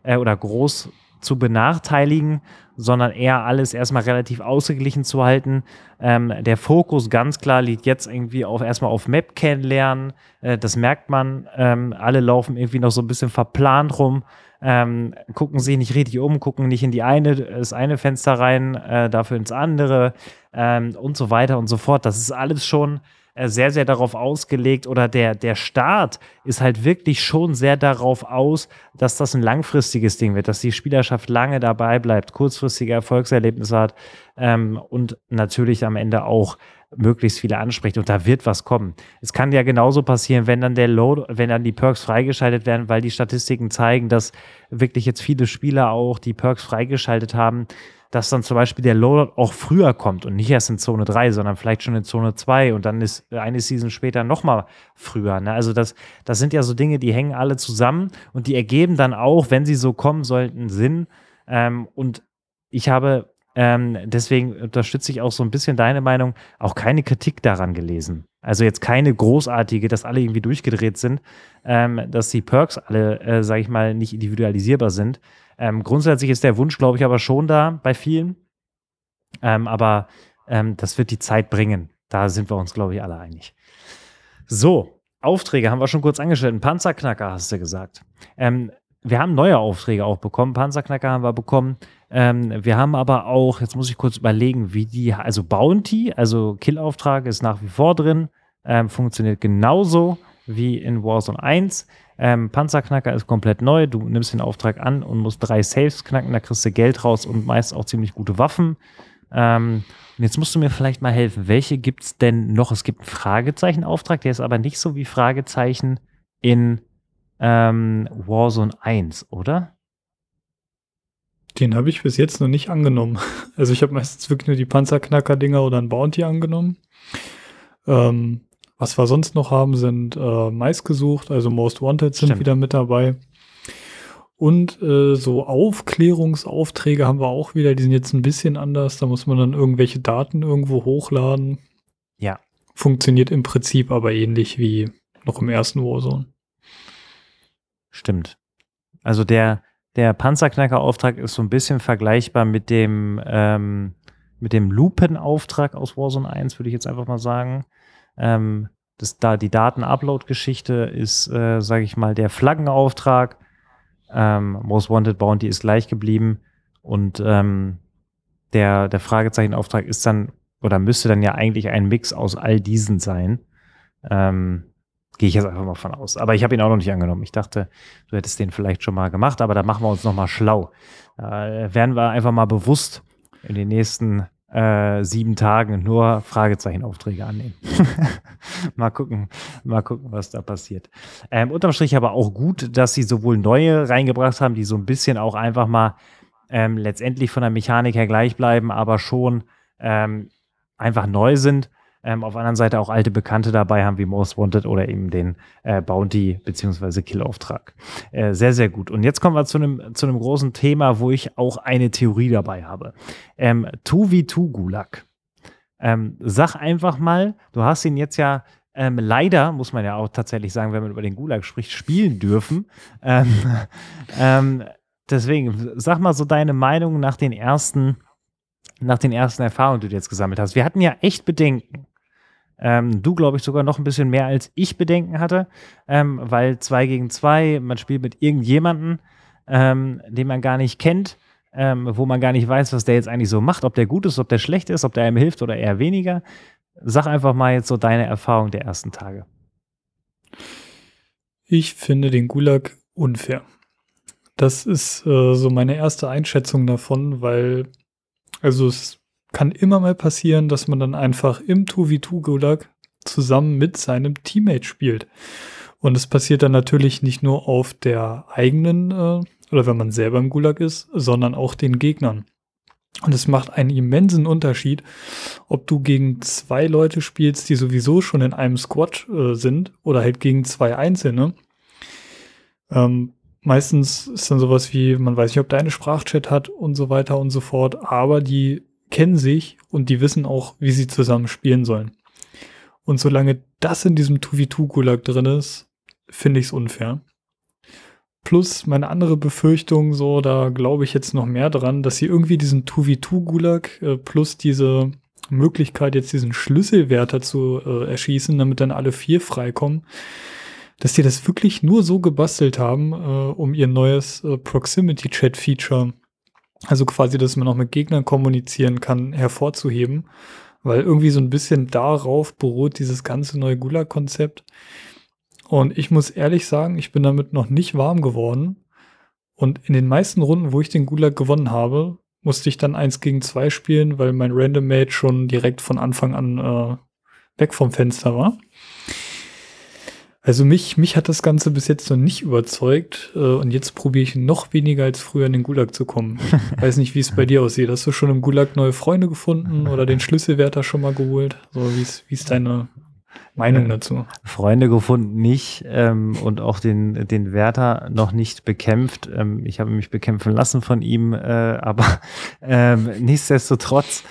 äh, oder groß zu benachteiligen, sondern eher alles erstmal relativ ausgeglichen zu halten. Ähm, der Fokus ganz klar liegt jetzt irgendwie auf erstmal auf Map kennenlernen. Äh, das merkt man. Ähm, alle laufen irgendwie noch so ein bisschen verplant rum, ähm, gucken sich nicht richtig um, gucken nicht in die eine, das eine Fenster rein, äh, dafür ins andere ähm, und so weiter und so fort. Das ist alles schon sehr, sehr darauf ausgelegt oder der, der Start ist halt wirklich schon sehr darauf aus, dass das ein langfristiges Ding wird, dass die Spielerschaft lange dabei bleibt, kurzfristige Erfolgserlebnisse hat ähm, und natürlich am Ende auch möglichst viele anspricht und da wird was kommen. Es kann ja genauso passieren, wenn dann der Load, wenn dann die Perks freigeschaltet werden, weil die Statistiken zeigen, dass wirklich jetzt viele Spieler auch die Perks freigeschaltet haben, dass dann zum Beispiel der Loadout auch früher kommt und nicht erst in Zone 3, sondern vielleicht schon in Zone 2 und dann ist eine Season später nochmal früher. Ne? Also das, das sind ja so Dinge, die hängen alle zusammen und die ergeben dann auch, wenn sie so kommen sollten, Sinn. Ähm, und ich habe ähm, deswegen unterstütze ich auch so ein bisschen deine Meinung, auch keine Kritik daran gelesen. Also jetzt keine großartige, dass alle irgendwie durchgedreht sind, ähm, dass die Perks alle, äh, sage ich mal, nicht individualisierbar sind. Ähm, grundsätzlich ist der Wunsch, glaube ich, aber schon da bei vielen. Ähm, aber ähm, das wird die Zeit bringen. Da sind wir uns, glaube ich, alle einig. So, Aufträge haben wir schon kurz angestellt. Ein Panzerknacker hast du gesagt. Ähm, wir haben neue Aufträge auch bekommen. Panzerknacker haben wir bekommen. Ähm, wir haben aber auch, jetzt muss ich kurz überlegen, wie die, also Bounty, also Killauftrag ist nach wie vor drin, ähm, funktioniert genauso wie in Warzone 1. Ähm, Panzerknacker ist komplett neu. Du nimmst den Auftrag an und musst drei Saves knacken, da kriegst du Geld raus und meist auch ziemlich gute Waffen. Ähm, und jetzt musst du mir vielleicht mal helfen. Welche gibt es denn noch? Es gibt einen Fragezeichen-Auftrag, der ist aber nicht so wie Fragezeichen in ähm, Warzone 1, oder? Den habe ich bis jetzt noch nicht angenommen. *laughs* Also ich habe meistens wirklich nur die Panzerknacker-Dinger oder ein Bounty angenommen. Ähm, was wir sonst noch haben, sind äh, Mais gesucht, also Most Wanted sind Stimmt. wieder mit dabei. Und äh, so Aufklärungsaufträge haben wir auch wieder, die sind jetzt ein bisschen anders. Da muss man dann irgendwelche Daten irgendwo hochladen. Ja. Funktioniert im Prinzip aber ähnlich wie noch im ersten Warzone. Stimmt. Also der, der Panzerknacker-Auftrag ist so ein bisschen vergleichbar mit dem, ähm, mit dem Lupen-Auftrag aus Warzone 1, würde ich jetzt einfach mal sagen. Ähm, das, da die Daten-Upload-Geschichte ist, äh, sage ich mal, der Flaggenauftrag. Ähm, Most Wanted Bounty ist gleich geblieben und ähm, der, der Fragezeichenauftrag ist dann oder müsste dann ja eigentlich ein Mix aus all diesen sein. Ähm, Gehe ich jetzt einfach mal von aus. Aber ich habe ihn auch noch nicht angenommen. Ich dachte, du hättest den vielleicht schon mal gemacht, aber da machen wir uns noch mal schlau. Da werden wir einfach mal bewusst in den nächsten äh, sieben Tagen nur Fragezeichenaufträge annehmen. *laughs* mal gucken, mal gucken, was da passiert. Ähm, unterm Strich aber auch gut, dass sie sowohl neue reingebracht haben, die so ein bisschen auch einfach mal ähm, letztendlich von der Mechanik her gleich bleiben, aber schon ähm, einfach neu sind. Ähm, auf der anderen Seite auch alte Bekannte dabei haben, wie Most Wanted oder eben den äh, Bounty- bzw. Kill-Auftrag. Äh, sehr, sehr gut. Und jetzt kommen wir zu einem zu einem großen Thema, wo ich auch eine Theorie dabei habe. Ähm, 2v2 Gulag. Ähm, sag einfach mal, du hast ihn jetzt ja ähm, leider, muss man ja auch tatsächlich sagen, wenn man über den Gulag spricht, spielen dürfen. Ähm, *laughs* ähm, deswegen, sag mal so deine Meinung nach den ersten, nach den ersten Erfahrungen, die du jetzt gesammelt hast. Wir hatten ja echt Bedenken. Ähm, du, glaube ich, sogar noch ein bisschen mehr als ich Bedenken hatte, ähm, weil zwei gegen zwei, man spielt mit irgendjemanden, ähm, den man gar nicht kennt, ähm, wo man gar nicht weiß, was der jetzt eigentlich so macht, ob der gut ist, ob der schlecht ist, ob der einem hilft oder eher weniger. Sag einfach mal jetzt so deine Erfahrung der ersten Tage. Ich finde den Gulag unfair. Das ist äh, so meine erste Einschätzung davon, weil also es kann immer mal passieren, dass man dann einfach im 2v2-Gulag zusammen mit seinem Teammate spielt. Und es passiert dann natürlich nicht nur auf der eigenen, äh, oder wenn man selber im Gulag ist, sondern auch den Gegnern. Und es macht einen immensen Unterschied, ob du gegen zwei Leute spielst, die sowieso schon in einem Squad äh, sind, oder halt gegen zwei Einzelne. Ähm, meistens ist dann sowas wie, man weiß nicht, ob der eine Sprachchat hat und so weiter und so fort, aber die kennen sich und die wissen auch, wie sie zusammen spielen sollen. Und solange das in diesem 2v2-Gulag drin ist, finde ich es unfair. Plus meine andere Befürchtung, so, da glaube ich jetzt noch mehr dran, dass sie irgendwie diesen 2v2-Gulag äh, plus diese Möglichkeit, jetzt diesen Schlüsselwärter zu äh, erschießen, damit dann alle vier freikommen, dass die das wirklich nur so gebastelt haben, äh, um ihr neues äh, Proximity-Chat-Feature, also quasi, dass man auch mit Gegnern kommunizieren kann, hervorzuheben. Weil irgendwie so ein bisschen darauf beruht dieses ganze neue Gulag-Konzept. Und ich muss ehrlich sagen, ich bin damit noch nicht warm geworden. Und in den meisten Runden, wo ich den Gulag gewonnen habe, musste ich dann eins gegen zwei spielen, weil mein Random Mate schon direkt von Anfang an äh, weg vom Fenster war. Also mich, mich hat das Ganze bis jetzt noch nicht überzeugt äh, und jetzt probiere ich noch weniger als früher in den Gulag zu kommen. Weiß nicht, wie es bei dir aussieht. Hast du schon im Gulag neue Freunde gefunden oder den Schlüsselwärter schon mal geholt? So, wie ist, wie ist deine Meinung dazu? Freunde gefunden nicht ähm, und auch den, den Wärter noch nicht bekämpft. Ähm, ich habe mich bekämpfen lassen von ihm, äh, aber *laughs* ähm, nichtsdestotrotz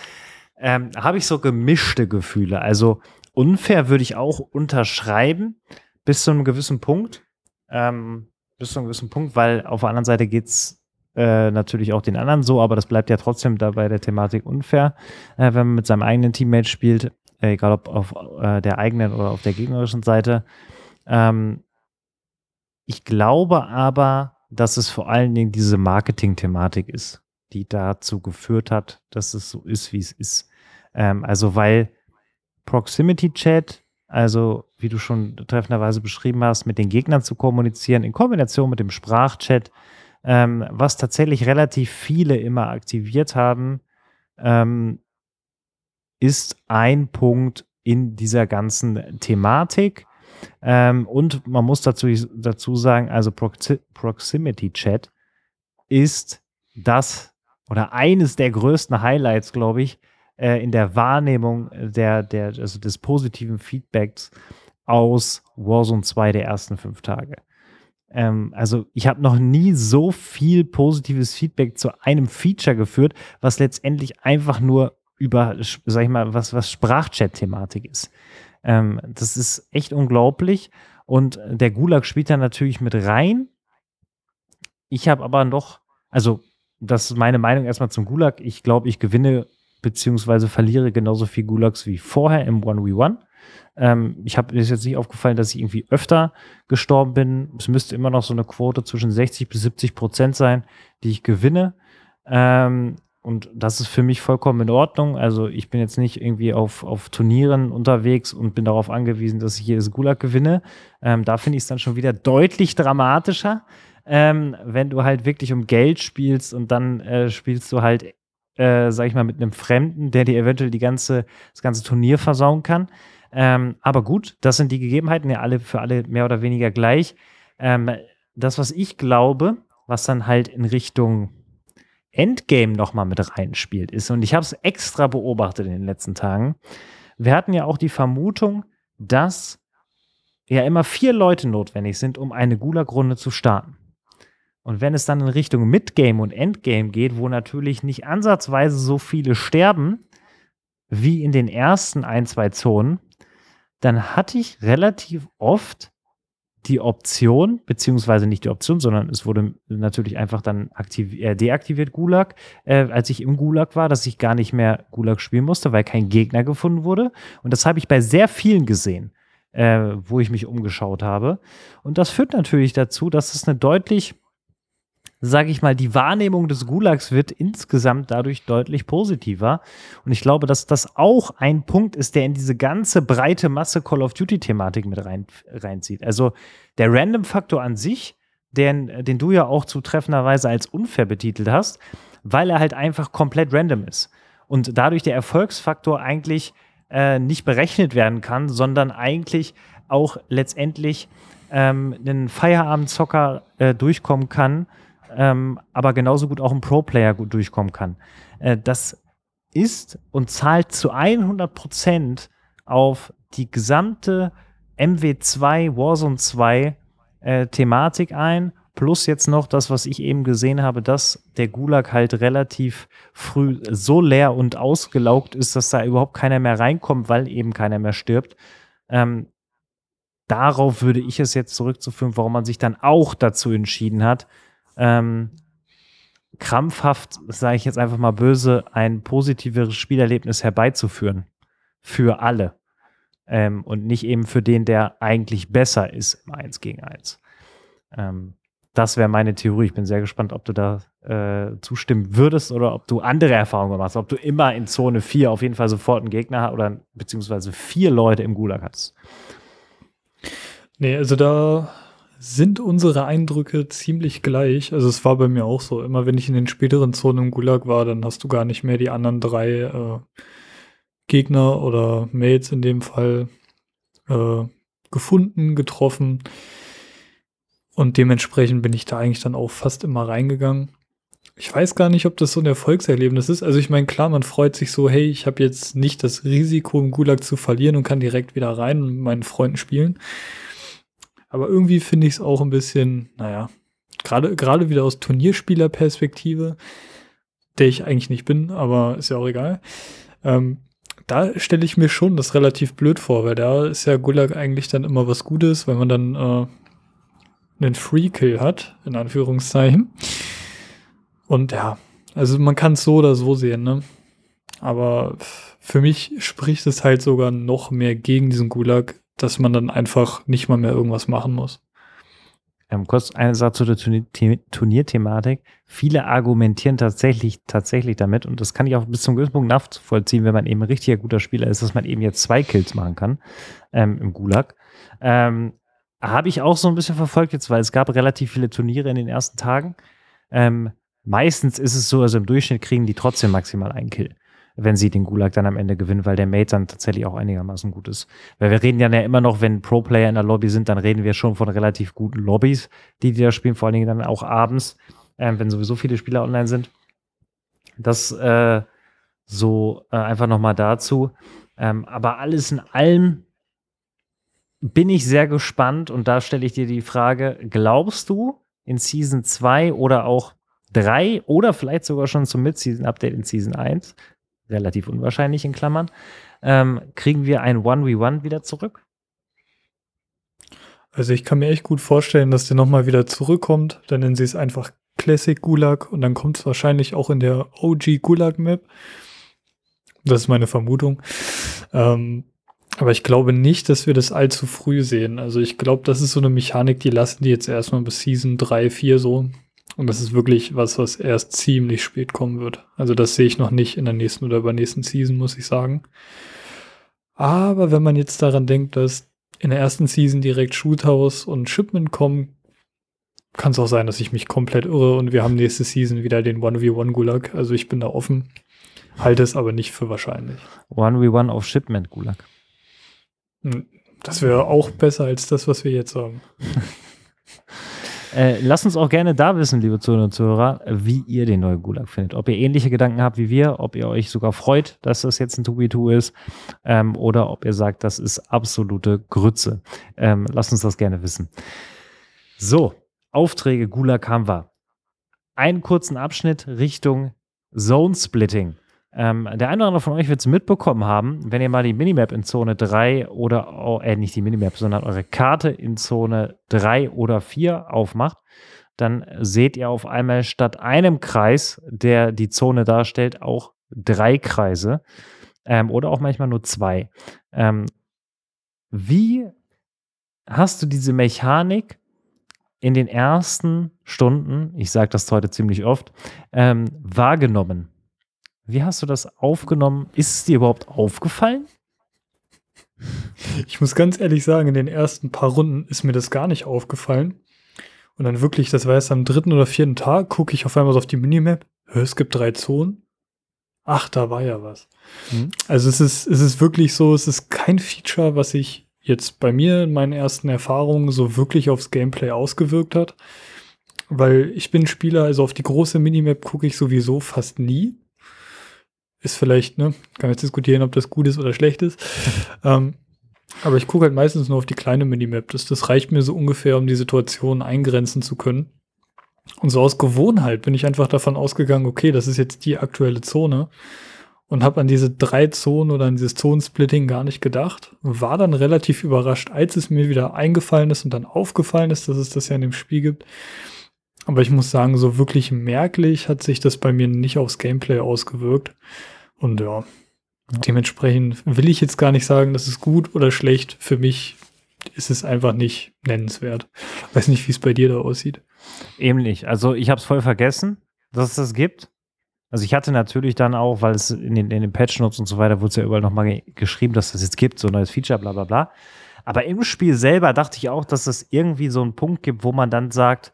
ähm, habe ich so gemischte Gefühle. Also unfair würde ich auch unterschreiben bis zu einem gewissen Punkt. Ähm, bis zu einem gewissen Punkt, weil auf der anderen Seite geht es äh, natürlich auch den anderen so, aber das bleibt ja trotzdem da bei der Thematik unfair, äh, wenn man mit seinem eigenen Teammate spielt, äh, egal ob auf äh, der eigenen oder auf der gegnerischen Seite. Ähm, ich glaube aber, dass es vor allen Dingen diese Marketing-Thematik ist, die dazu geführt hat, dass es so ist, wie es ist. Ähm, also weil Proximity Chat also wie du schon treffenderweise beschrieben hast, mit den Gegnern zu kommunizieren in Kombination mit dem Sprachchat, ähm, was tatsächlich relativ viele immer aktiviert haben, ähm, ist ein Punkt in dieser ganzen Thematik. Ähm, und man muss dazu, dazu sagen, also Proxi Proximity Chat ist das oder eines der größten Highlights, glaube ich, äh, in der Wahrnehmung der, der, also des positiven Feedbacks aus Warzone 2 der ersten fünf Tage. Ähm, also ich habe noch nie so viel positives Feedback zu einem Feature geführt, was letztendlich einfach nur über, sag ich mal, was, was Sprachchat-Thematik ist. Ähm, das ist echt unglaublich. Und der Gulag spielt da natürlich mit rein. Ich habe aber noch, also das ist meine Meinung erstmal zum Gulag. Ich glaube, ich gewinne beziehungsweise verliere genauso viel Gulags wie vorher im 1v1. Ähm, ich habe ist jetzt nicht aufgefallen, dass ich irgendwie öfter gestorben bin. Es müsste immer noch so eine Quote zwischen 60 bis 70 Prozent sein, die ich gewinne. Ähm, und das ist für mich vollkommen in Ordnung. Also ich bin jetzt nicht irgendwie auf, auf Turnieren unterwegs und bin darauf angewiesen, dass ich jedes Gulag gewinne. Ähm, da finde ich es dann schon wieder deutlich dramatischer, ähm, wenn du halt wirklich um Geld spielst und dann äh, spielst du halt, äh, sag ich mal, mit einem Fremden, der dir eventuell die ganze, das ganze Turnier versauen kann. Ähm, aber gut, das sind die Gegebenheiten ja alle für alle mehr oder weniger gleich. Ähm, das, was ich glaube, was dann halt in Richtung Endgame nochmal mit reinspielt, ist, und ich habe es extra beobachtet in den letzten Tagen, wir hatten ja auch die Vermutung, dass ja immer vier Leute notwendig sind, um eine Gulag-Runde zu starten. Und wenn es dann in Richtung Midgame und Endgame geht, wo natürlich nicht ansatzweise so viele sterben wie in den ersten ein, zwei Zonen, dann hatte ich relativ oft die Option, beziehungsweise nicht die Option, sondern es wurde natürlich einfach dann äh, deaktiviert Gulag, äh, als ich im Gulag war, dass ich gar nicht mehr Gulag spielen musste, weil kein Gegner gefunden wurde. Und das habe ich bei sehr vielen gesehen, äh, wo ich mich umgeschaut habe. Und das führt natürlich dazu, dass es eine deutlich sage ich mal, die Wahrnehmung des Gulags wird insgesamt dadurch deutlich positiver. Und ich glaube, dass das auch ein Punkt ist, der in diese ganze breite Masse Call of Duty-Thematik mit rein, reinzieht. Also der Random-Faktor an sich, den, den du ja auch zutreffenderweise als unfair betitelt hast, weil er halt einfach komplett random ist. Und dadurch der Erfolgsfaktor eigentlich äh, nicht berechnet werden kann, sondern eigentlich auch letztendlich ähm, einen Feierabendzocker äh, durchkommen kann, ähm, aber genauso gut auch ein Pro-Player gut durchkommen kann. Äh, das ist und zahlt zu 100 Prozent auf die gesamte MW2 Warzone 2 äh, Thematik ein. Plus jetzt noch das, was ich eben gesehen habe, dass der Gulag halt relativ früh so leer und ausgelaugt ist, dass da überhaupt keiner mehr reinkommt, weil eben keiner mehr stirbt. Ähm, darauf würde ich es jetzt zurückzuführen, warum man sich dann auch dazu entschieden hat, ähm, krampfhaft, sage ich jetzt einfach mal böse, ein positiveres Spielerlebnis herbeizuführen. Für alle. Ähm, und nicht eben für den, der eigentlich besser ist im 1 gegen 1. Ähm, das wäre meine Theorie. Ich bin sehr gespannt, ob du da äh, zustimmen würdest oder ob du andere Erfahrungen machst. Ob du immer in Zone 4 auf jeden Fall sofort einen Gegner oder beziehungsweise vier Leute im Gulag hattest. Nee, also da sind unsere Eindrücke ziemlich gleich. Also es war bei mir auch so. Immer wenn ich in den späteren Zonen im Gulag war, dann hast du gar nicht mehr die anderen drei äh, Gegner oder Mates in dem Fall äh, gefunden, getroffen. Und dementsprechend bin ich da eigentlich dann auch fast immer reingegangen. Ich weiß gar nicht, ob das so ein Erfolgserlebnis ist. Also ich meine, klar, man freut sich so, hey, ich habe jetzt nicht das Risiko, im Gulag zu verlieren und kann direkt wieder rein und mit meinen Freunden spielen. Aber irgendwie finde ich es auch ein bisschen, naja, gerade wieder aus Turnierspielerperspektive, der ich eigentlich nicht bin, aber ist ja auch egal. Ähm, da stelle ich mir schon das relativ blöd vor, weil da ist ja Gulag eigentlich dann immer was Gutes, wenn man dann äh, einen Free-Kill hat, in Anführungszeichen. Und ja, also man kann es so oder so sehen, ne? Aber für mich spricht es halt sogar noch mehr gegen diesen Gulag, dass man dann einfach nicht mal mehr irgendwas machen muss. Ähm, kurz eine Sache zu der Turnierthematik. Viele argumentieren tatsächlich, tatsächlich damit, und das kann ich auch bis zum gewissen Punkt nachvollziehen, wenn man eben ein richtiger guter Spieler ist, dass man eben jetzt zwei Kills machen kann ähm, im Gulag. Ähm, Habe ich auch so ein bisschen verfolgt jetzt, weil es gab relativ viele Turniere in den ersten Tagen. Ähm, meistens ist es so, also im Durchschnitt kriegen die trotzdem maximal einen Kill wenn sie den Gulag dann am Ende gewinnen, weil der Mate dann tatsächlich auch einigermaßen gut ist. Weil wir reden ja immer noch, wenn Pro-Player in der Lobby sind, dann reden wir schon von relativ guten Lobbys, die die da spielen, vor allen Dingen dann auch abends, äh, wenn sowieso viele Spieler online sind. Das äh, so äh, einfach nochmal dazu. Ähm, aber alles in allem bin ich sehr gespannt und da stelle ich dir die Frage, glaubst du in Season 2 oder auch 3 oder vielleicht sogar schon zum Mid-Season-Update in Season 1, relativ unwahrscheinlich in Klammern, ähm, kriegen wir ein 1v1 wieder zurück? Also ich kann mir echt gut vorstellen, dass der nochmal wieder zurückkommt. Dann nennen sie es einfach Classic Gulag und dann kommt es wahrscheinlich auch in der OG Gulag Map. Das ist meine Vermutung. Ähm, aber ich glaube nicht, dass wir das allzu früh sehen. Also ich glaube, das ist so eine Mechanik, die lassen die jetzt erstmal bis Season 3, 4 so. Und das ist wirklich was, was erst ziemlich spät kommen wird. Also das sehe ich noch nicht in der nächsten oder übernächsten Season, muss ich sagen. Aber wenn man jetzt daran denkt, dass in der ersten Season direkt Shoothouse und Shipment kommen, kann es auch sein, dass ich mich komplett irre und wir haben nächste Season wieder den 1v1 Gulag. Also ich bin da offen, halte es aber nicht für wahrscheinlich. 1v1 auf Shipment Gulag. Hm, das wäre auch besser als das, was wir jetzt haben. *laughs* Äh, lasst uns auch gerne da wissen, liebe Zuhörer und Zuhörer, wie ihr den neuen Gulag findet. Ob ihr ähnliche Gedanken habt wie wir, ob ihr euch sogar freut, dass das jetzt ein 2v2 ist ähm, oder ob ihr sagt, das ist absolute Grütze. Ähm, lasst uns das gerne wissen. So, Aufträge Gulag haben wir. Einen kurzen Abschnitt Richtung Zone Splitting. Ähm, der eine oder andere von euch wird es mitbekommen haben, wenn ihr mal die Minimap in Zone 3 oder, äh, nicht die Minimap, sondern eure Karte in Zone 3 oder 4 aufmacht, dann seht ihr auf einmal statt einem Kreis, der die Zone darstellt, auch drei Kreise ähm, oder auch manchmal nur zwei. Ähm, wie hast du diese Mechanik in den ersten Stunden, ich sage das heute ziemlich oft, ähm, wahrgenommen? Wie hast du das aufgenommen? Ist es dir überhaupt aufgefallen? Ich muss ganz ehrlich sagen, in den ersten paar Runden ist mir das gar nicht aufgefallen. Und dann wirklich, das war erst am dritten oder vierten Tag, gucke ich auf einmal so auf die Minimap. Es gibt drei Zonen. Ach, da war ja was. Mhm. Also es ist, es ist wirklich so, es ist kein Feature, was sich jetzt bei mir in meinen ersten Erfahrungen so wirklich aufs Gameplay ausgewirkt hat. Weil ich bin Spieler, also auf die große Minimap gucke ich sowieso fast nie ist vielleicht, ne, kann jetzt diskutieren, ob das gut ist oder schlecht ist. *laughs* ähm, aber ich gucke halt meistens nur auf die kleine Minimap. Das, das reicht mir so ungefähr, um die Situation eingrenzen zu können. Und so aus Gewohnheit bin ich einfach davon ausgegangen, okay, das ist jetzt die aktuelle Zone und habe an diese drei Zonen oder an dieses Zonensplitting gar nicht gedacht. War dann relativ überrascht, als es mir wieder eingefallen ist und dann aufgefallen ist, dass es das ja in dem Spiel gibt. Aber ich muss sagen, so wirklich merklich hat sich das bei mir nicht aufs Gameplay ausgewirkt. Und ja, dementsprechend will ich jetzt gar nicht sagen, das ist gut oder schlecht. Für mich ist es einfach nicht nennenswert. Weiß nicht, wie es bei dir da aussieht. Ähnlich. Also ich habe es voll vergessen, dass es das gibt. Also ich hatte natürlich dann auch, weil es in den, in den Patch Notes und so weiter wurde es ja überall nochmal geschrieben, dass das jetzt gibt, so ein neues Feature, bla bla bla. Aber im Spiel selber dachte ich auch, dass es irgendwie so einen Punkt gibt, wo man dann sagt,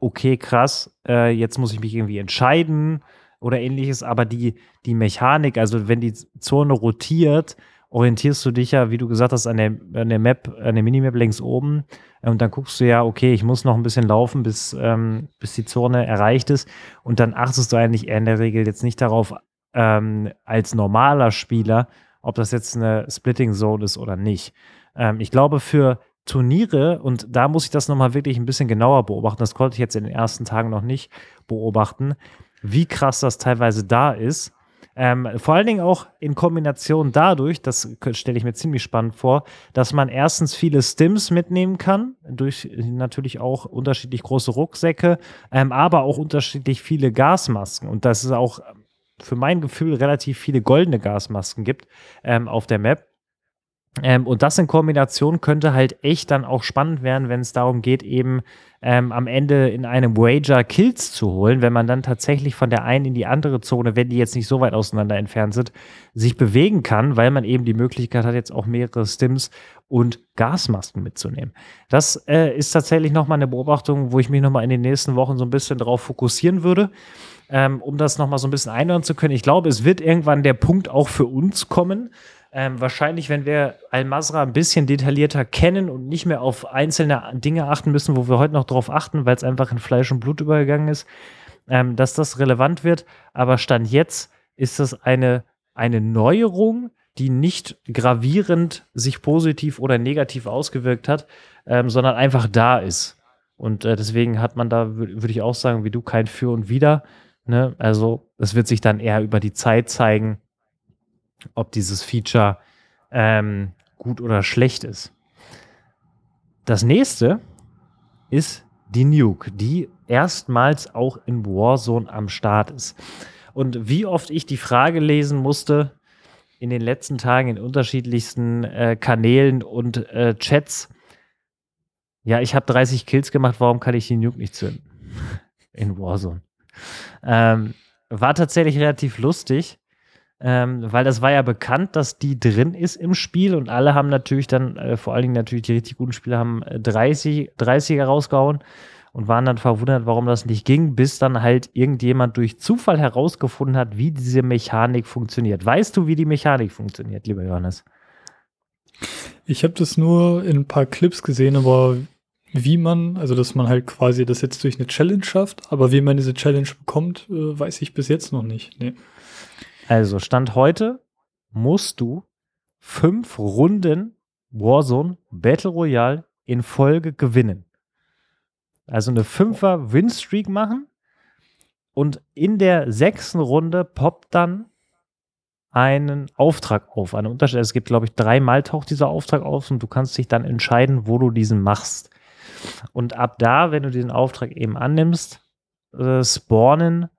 okay, krass, äh, jetzt muss ich mich irgendwie entscheiden oder ähnliches, aber die, die Mechanik, also wenn die Zone rotiert, orientierst du dich ja, wie du gesagt hast, an der, an der Map, an der Minimap links oben. Und dann guckst du ja, okay, ich muss noch ein bisschen laufen, bis, ähm, bis die Zone erreicht ist. Und dann achtest du eigentlich in der Regel jetzt nicht darauf, ähm, als normaler Spieler, ob das jetzt eine Splitting Zone ist oder nicht. Ähm, ich glaube, für Turniere, und da muss ich das nochmal wirklich ein bisschen genauer beobachten, das konnte ich jetzt in den ersten Tagen noch nicht beobachten, wie krass das teilweise da ist. Ähm, vor allen Dingen auch in Kombination dadurch, das stelle ich mir ziemlich spannend vor, dass man erstens viele Stims mitnehmen kann, durch natürlich auch unterschiedlich große Rucksäcke, ähm, aber auch unterschiedlich viele Gasmasken. Und dass es auch für mein Gefühl relativ viele goldene Gasmasken gibt ähm, auf der Map. Ähm, und das in Kombination könnte halt echt dann auch spannend werden, wenn es darum geht, eben ähm, am Ende in einem Wager Kills zu holen, wenn man dann tatsächlich von der einen in die andere Zone, wenn die jetzt nicht so weit auseinander entfernt sind, sich bewegen kann, weil man eben die Möglichkeit hat, jetzt auch mehrere Stims und Gasmasken mitzunehmen. Das äh, ist tatsächlich nochmal eine Beobachtung, wo ich mich nochmal in den nächsten Wochen so ein bisschen darauf fokussieren würde. Ähm, um das nochmal so ein bisschen einhören zu können. Ich glaube, es wird irgendwann der Punkt auch für uns kommen, ähm, wahrscheinlich, wenn wir Al-Masra ein bisschen detaillierter kennen und nicht mehr auf einzelne Dinge achten müssen, wo wir heute noch drauf achten, weil es einfach in Fleisch und Blut übergegangen ist, ähm, dass das relevant wird. Aber Stand jetzt ist das eine, eine Neuerung, die nicht gravierend sich positiv oder negativ ausgewirkt hat, ähm, sondern einfach da ist. Und äh, deswegen hat man da, würde ich auch sagen, wie du, kein Für und Wider. Ne? Also es wird sich dann eher über die Zeit zeigen, ob dieses Feature ähm, gut oder schlecht ist. Das nächste ist die Nuke, die erstmals auch in Warzone am Start ist. Und wie oft ich die Frage lesen musste in den letzten Tagen in unterschiedlichsten äh, Kanälen und äh, Chats, ja, ich habe 30 Kills gemacht, warum kann ich die Nuke nicht zünden? *laughs* in Warzone. Ähm, war tatsächlich relativ lustig, ähm, weil das war ja bekannt, dass die drin ist im Spiel und alle haben natürlich dann, äh, vor allen Dingen natürlich die richtig guten Spieler, haben 30, äh, 30er rausgehauen und waren dann verwundert, warum das nicht ging, bis dann halt irgendjemand durch Zufall herausgefunden hat, wie diese Mechanik funktioniert. Weißt du, wie die Mechanik funktioniert, lieber Johannes? Ich habe das nur in ein paar Clips gesehen, aber wie man, also dass man halt quasi das jetzt durch eine Challenge schafft, aber wie man diese Challenge bekommt, äh, weiß ich bis jetzt noch nicht. Nee. Also, Stand heute musst du fünf Runden Warzone Battle Royale in Folge gewinnen. Also eine Fünfer Winstreak machen und in der sechsten Runde poppt dann einen Auftrag auf. Eine Unterschied. Es gibt, glaube ich, dreimal taucht dieser Auftrag auf und du kannst dich dann entscheiden, wo du diesen machst. Und ab da, wenn du diesen Auftrag eben annimmst, äh, spawnen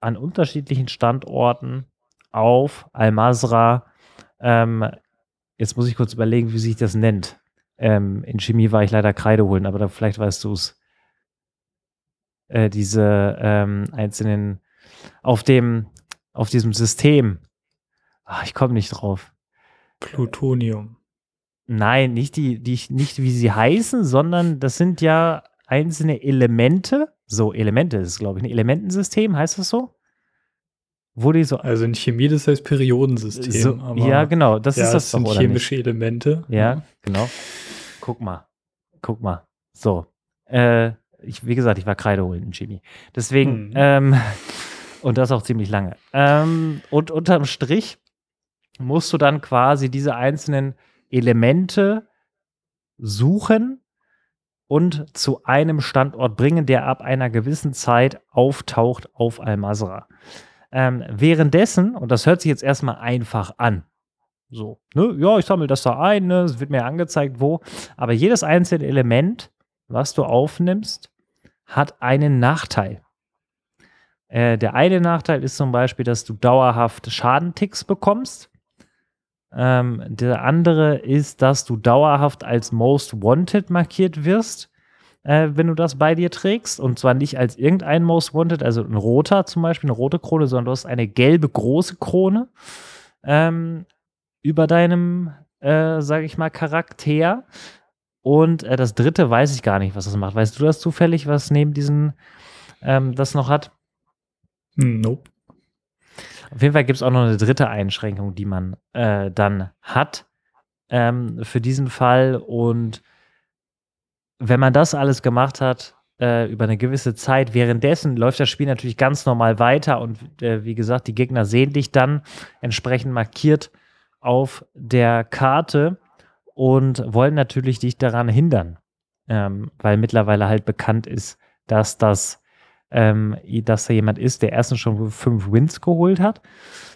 an unterschiedlichen Standorten auf Al-Masra. Ähm, jetzt muss ich kurz überlegen, wie sich das nennt. Ähm, in Chemie war ich leider Kreide holen, aber da, vielleicht weißt du es. Äh, diese ähm, einzelnen auf dem auf diesem System. Ach, ich komme nicht drauf. Plutonium. Nein, nicht die, die, nicht wie sie heißen, sondern das sind ja einzelne Elemente. So, Elemente ist, glaube ich, ein Elementensystem, heißt das so? Die so. Also in Chemie, das heißt Periodensystem. So, ja, genau, das ja, ist das, das sind chemische nicht? Elemente. Ja, genau. Guck mal. Guck mal. So. Äh, ich, wie gesagt, ich war Kreide holen in Chemie. Deswegen, mhm. ähm, *laughs* und das auch ziemlich lange. Ähm, und unterm Strich musst du dann quasi diese einzelnen Elemente suchen und zu einem Standort bringen, der ab einer gewissen Zeit auftaucht auf Al-Masra. Ähm, währenddessen, und das hört sich jetzt erstmal einfach an, so, ne, ja, ich sammle das da ein, ne, es wird mir angezeigt, wo, aber jedes einzelne Element, was du aufnimmst, hat einen Nachteil. Äh, der eine Nachteil ist zum Beispiel, dass du dauerhaft Schadenticks bekommst. Ähm, der andere ist, dass du dauerhaft als Most Wanted markiert wirst, äh, wenn du das bei dir trägst. Und zwar nicht als irgendein Most Wanted, also ein roter zum Beispiel, eine rote Krone, sondern du hast eine gelbe große Krone ähm, über deinem, äh, sage ich mal, Charakter. Und äh, das dritte weiß ich gar nicht, was das macht. Weißt du das zufällig, was neben diesen ähm, das noch hat? Nope. Auf jeden Fall gibt es auch noch eine dritte Einschränkung, die man äh, dann hat ähm, für diesen Fall. Und wenn man das alles gemacht hat, äh, über eine gewisse Zeit, währenddessen läuft das Spiel natürlich ganz normal weiter. Und äh, wie gesagt, die Gegner sehen dich dann entsprechend markiert auf der Karte und wollen natürlich dich daran hindern, ähm, weil mittlerweile halt bekannt ist, dass das, ähm, dass da jemand ist, der erstens schon fünf Wins geholt hat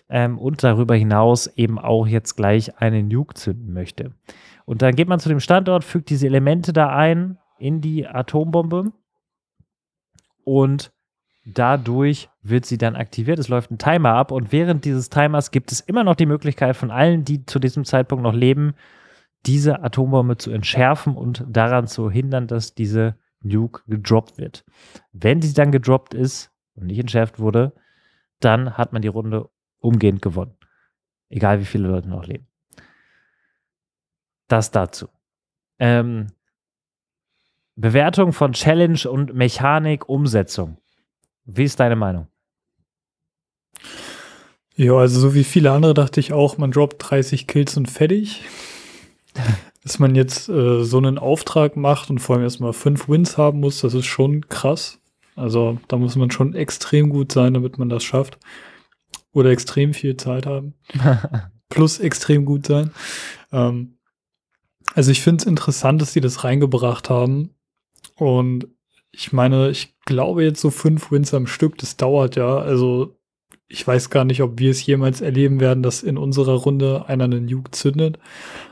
ähm, und darüber hinaus eben auch jetzt gleich einen Nuke zünden möchte. Und dann geht man zu dem Standort, fügt diese Elemente da ein in die Atombombe und dadurch wird sie dann aktiviert. Es läuft ein Timer ab und während dieses Timers gibt es immer noch die Möglichkeit von allen, die zu diesem Zeitpunkt noch leben, diese Atombombe zu entschärfen und daran zu hindern, dass diese Nuke gedroppt wird. Wenn sie dann gedroppt ist und nicht entschärft wurde, dann hat man die Runde umgehend gewonnen. Egal wie viele Leute noch leben. Das dazu. Ähm, Bewertung von Challenge und Mechanik, Umsetzung. Wie ist deine Meinung? Ja, also so wie viele andere dachte ich auch, man droppt 30 Kills und fertig. *laughs* Dass man jetzt äh, so einen Auftrag macht und vor allem erstmal fünf Wins haben muss, das ist schon krass. Also da muss man schon extrem gut sein, damit man das schafft. Oder extrem viel Zeit haben. *laughs* Plus extrem gut sein. Ähm, also ich finde es interessant, dass die das reingebracht haben. Und ich meine, ich glaube jetzt so fünf Wins am Stück, das dauert ja. Also ich weiß gar nicht, ob wir es jemals erleben werden, dass in unserer Runde einer einen Nuke zündet.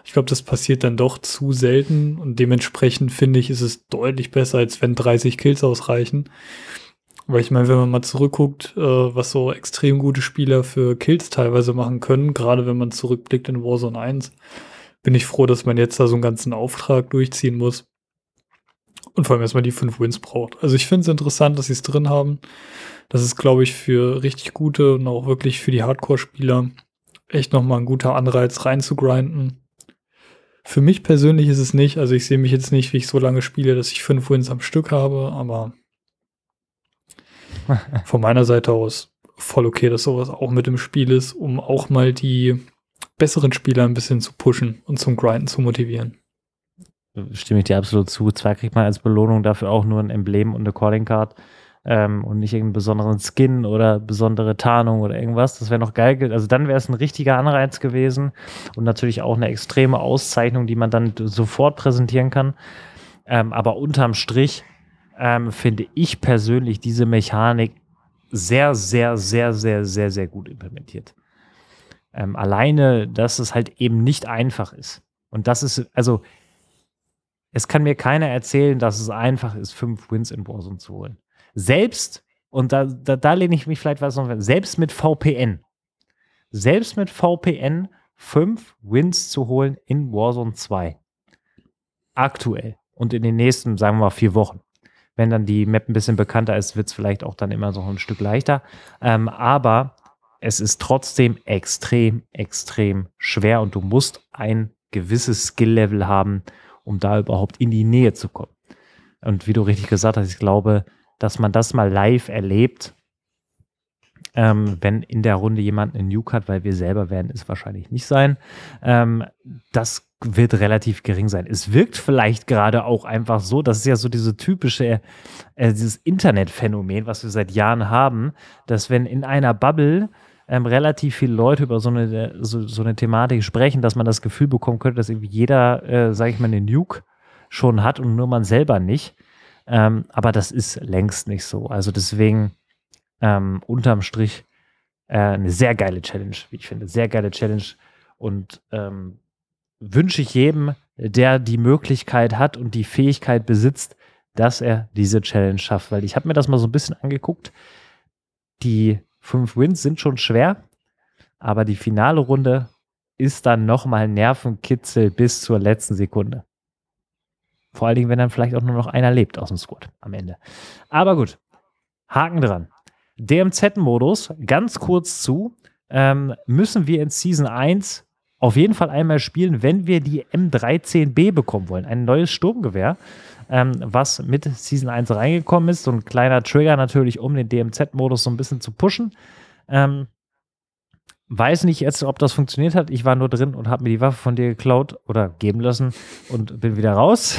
Ich glaube, das passiert dann doch zu selten und dementsprechend finde ich, ist es deutlich besser, als wenn 30 Kills ausreichen. Weil ich meine, wenn man mal zurückguckt, äh, was so extrem gute Spieler für Kills teilweise machen können, gerade wenn man zurückblickt in Warzone 1, bin ich froh, dass man jetzt da so einen ganzen Auftrag durchziehen muss. und vor allem erstmal die fünf Wins braucht. Also ich finde es interessant, dass sie es drin haben. Das ist, glaube ich, für richtig gute und auch wirklich für die Hardcore-Spieler echt nochmal ein guter Anreiz reinzugrinden. Für mich persönlich ist es nicht, also ich sehe mich jetzt nicht, wie ich so lange spiele, dass ich fünf Wins am Stück habe, aber *laughs* von meiner Seite aus voll okay, dass sowas auch mit im Spiel ist, um auch mal die besseren Spieler ein bisschen zu pushen und zum Grinden zu motivieren. Stimme ich dir absolut zu. Zwar kriegt man als Belohnung dafür auch nur ein Emblem und eine Calling Card ähm, und nicht irgendeinen besonderen Skin oder besondere Tarnung oder irgendwas. Das wäre noch geil. Also dann wäre es ein richtiger Anreiz gewesen und natürlich auch eine extreme Auszeichnung, die man dann sofort präsentieren kann. Ähm, aber unterm Strich ähm, finde ich persönlich diese Mechanik sehr, sehr, sehr, sehr, sehr, sehr gut implementiert. Ähm, alleine, dass es halt eben nicht einfach ist. Und das ist, also, es kann mir keiner erzählen, dass es einfach ist, fünf Wins in Warzone zu holen. Selbst, und da, da, da lehne ich mich vielleicht was noch, selbst mit VPN, selbst mit VPN fünf Wins zu holen in Warzone 2. Aktuell und in den nächsten, sagen wir mal, vier Wochen. Wenn dann die Map ein bisschen bekannter ist, wird es vielleicht auch dann immer so ein Stück leichter. Ähm, aber es ist trotzdem extrem, extrem schwer und du musst ein gewisses Skill-Level haben, um da überhaupt in die Nähe zu kommen. Und wie du richtig gesagt hast, ich glaube, dass man das mal live erlebt, ähm, wenn in der Runde jemand einen Nuke hat, weil wir selber werden es wahrscheinlich nicht sein. Ähm, das wird relativ gering sein. Es wirkt vielleicht gerade auch einfach so, das ist ja so diese typische, äh, dieses Internetphänomen, was wir seit Jahren haben, dass wenn in einer Bubble ähm, relativ viele Leute über so eine, so, so, eine Thematik sprechen, dass man das Gefühl bekommen könnte, dass irgendwie jeder, äh, sage ich mal, einen Nuke schon hat und nur man selber nicht. Ähm, aber das ist längst nicht so. Also deswegen ähm, unterm Strich äh, eine sehr geile Challenge, wie ich finde. Sehr geile Challenge. Und ähm, wünsche ich jedem, der die Möglichkeit hat und die Fähigkeit besitzt, dass er diese Challenge schafft. Weil ich habe mir das mal so ein bisschen angeguckt. Die fünf Wins sind schon schwer, aber die finale Runde ist dann nochmal Nervenkitzel bis zur letzten Sekunde. Vor allen Dingen, wenn dann vielleicht auch nur noch einer lebt aus dem Squad am Ende. Aber gut, Haken dran. DMZ-Modus, ganz kurz zu, ähm, müssen wir in Season 1 auf jeden Fall einmal spielen, wenn wir die M13B bekommen wollen. Ein neues Sturmgewehr, ähm, was mit Season 1 reingekommen ist. So ein kleiner Trigger natürlich, um den DMZ-Modus so ein bisschen zu pushen. Ähm, weiß nicht jetzt, ob das funktioniert hat. Ich war nur drin und habe mir die Waffe von dir geklaut oder geben lassen und bin wieder raus.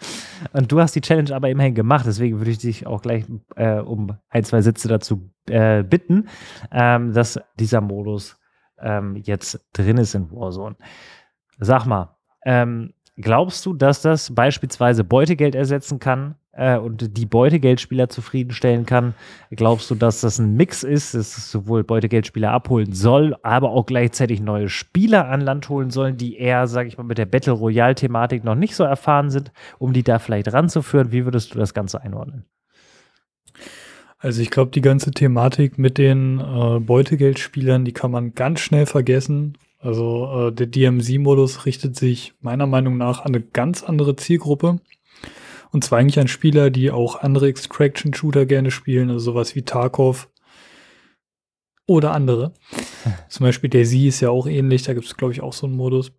*laughs* und du hast die Challenge aber immerhin gemacht. Deswegen würde ich dich auch gleich äh, um ein, zwei Sitze dazu äh, bitten, ähm, dass dieser Modus ähm, jetzt drin ist in Warzone. Sag mal, ähm, glaubst du, dass das beispielsweise Beutegeld ersetzen kann? äh, und die Beutegeldspieler zufriedenstellen kann. Glaubst du, dass das ein Mix ist, dass es sowohl Beutegeldspieler abholen soll, aber auch gleichzeitig neue Spieler an Land holen sollen, die eher, sage ich mal, mit der Battle Royale-Thematik noch nicht so erfahren sind, um die da vielleicht ranzuführen? Wie würdest du das Ganze einordnen? Also ich glaube, die ganze Thematik mit den äh, Beutegeldspielern, die kann man ganz schnell vergessen. Also äh, der DMZ-Modus richtet sich meiner Meinung nach an eine ganz andere Zielgruppe. Und zwar eigentlich an Spieler, die auch andere Extraction-Shooter gerne spielen, also sowas wie Tarkov oder andere. *laughs* Zum Beispiel der Sie ist ja auch ähnlich, da gibt es, glaube ich, auch so einen Modus.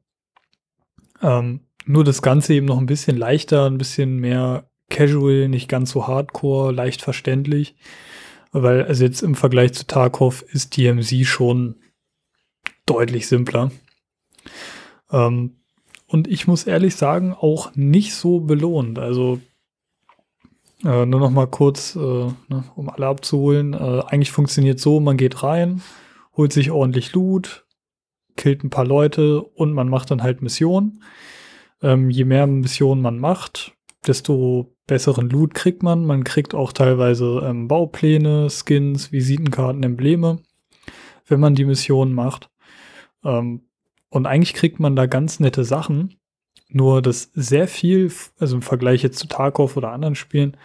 Ähm, nur das Ganze eben noch ein bisschen leichter, ein bisschen mehr casual, nicht ganz so hardcore, leicht verständlich. Weil, also jetzt im Vergleich zu Tarkov ist DMZ schon deutlich simpler. Ähm, und ich muss ehrlich sagen, auch nicht so belohnt. Also äh, nur noch mal kurz, äh, ne, um alle abzuholen. Äh, eigentlich funktioniert so, man geht rein, holt sich ordentlich Loot, killt ein paar Leute und man macht dann halt Missionen. Ähm, je mehr Missionen man macht, desto besseren Loot kriegt man. Man kriegt auch teilweise ähm, Baupläne, Skins, Visitenkarten, Embleme, wenn man die Missionen macht. Ähm, und eigentlich kriegt man da ganz nette Sachen. Nur, dass sehr viel, also im Vergleich jetzt zu Tarkov oder anderen Spielen,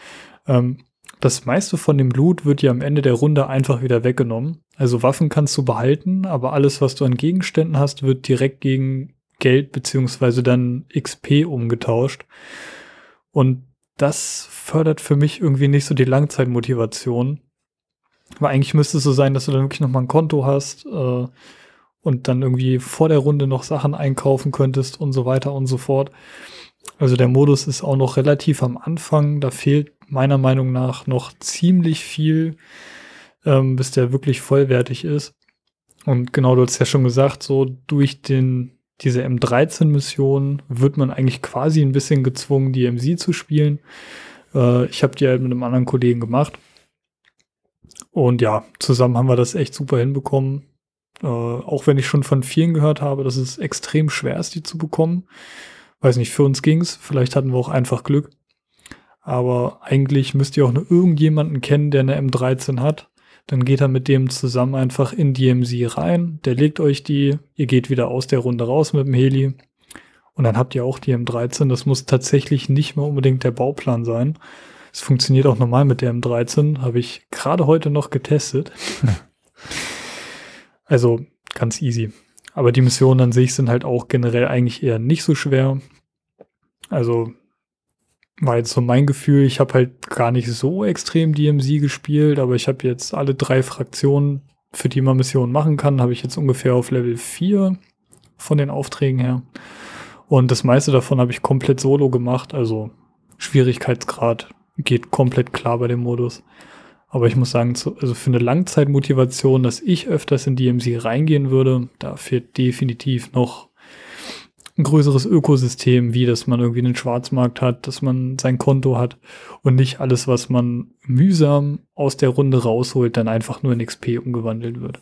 ähm, das meiste von dem Loot wird ja am Ende der Runde einfach wieder weggenommen. Also Waffen kannst du behalten, aber alles, was du an Gegenständen hast, wird direkt gegen Geld beziehungsweise dann XP umgetauscht. Und das fördert für mich irgendwie nicht so die Langzeitmotivation. Weil eigentlich müsste es so sein, dass du dann wirklich nochmal ein Konto hast äh, und dann irgendwie vor der Runde noch Sachen einkaufen könntest und so weiter und so fort. Also der Modus ist auch noch relativ am Anfang. Da fehlt meiner Meinung nach noch ziemlich viel, ähm, bis der wirklich vollwertig ist. Und genau, du hast ja schon gesagt, so durch den, diese M13-Mission wird man eigentlich quasi ein bisschen gezwungen, die MC zu spielen. Äh, ich habe die halt mit einem anderen Kollegen gemacht. Und ja, zusammen haben wir das echt super hinbekommen. Äh, auch wenn ich schon von vielen gehört habe, dass es extrem schwer ist, die zu bekommen. Weiß nicht, für uns ging's. Vielleicht hatten wir auch einfach Glück. Aber eigentlich müsst ihr auch nur irgendjemanden kennen, der eine M13 hat. Dann geht er mit dem zusammen einfach in die MC rein. Der legt euch die. Ihr geht wieder aus der Runde raus mit dem Heli. Und dann habt ihr auch die M13. Das muss tatsächlich nicht mehr unbedingt der Bauplan sein. Es funktioniert auch normal mit der M13. Habe ich gerade heute noch getestet. *laughs* also ganz easy. Aber die Missionen an sich sind halt auch generell eigentlich eher nicht so schwer. Also war jetzt so mein Gefühl, ich habe halt gar nicht so extrem DMZ gespielt, aber ich habe jetzt alle drei Fraktionen, für die man Missionen machen kann, habe ich jetzt ungefähr auf Level 4 von den Aufträgen her. Und das meiste davon habe ich komplett solo gemacht, also Schwierigkeitsgrad geht komplett klar bei dem Modus. Aber ich muss sagen, also für eine Langzeitmotivation, dass ich öfters in DMC reingehen würde, da fehlt definitiv noch ein größeres Ökosystem, wie dass man irgendwie einen Schwarzmarkt hat, dass man sein Konto hat und nicht alles, was man mühsam aus der Runde rausholt, dann einfach nur in XP umgewandelt wird.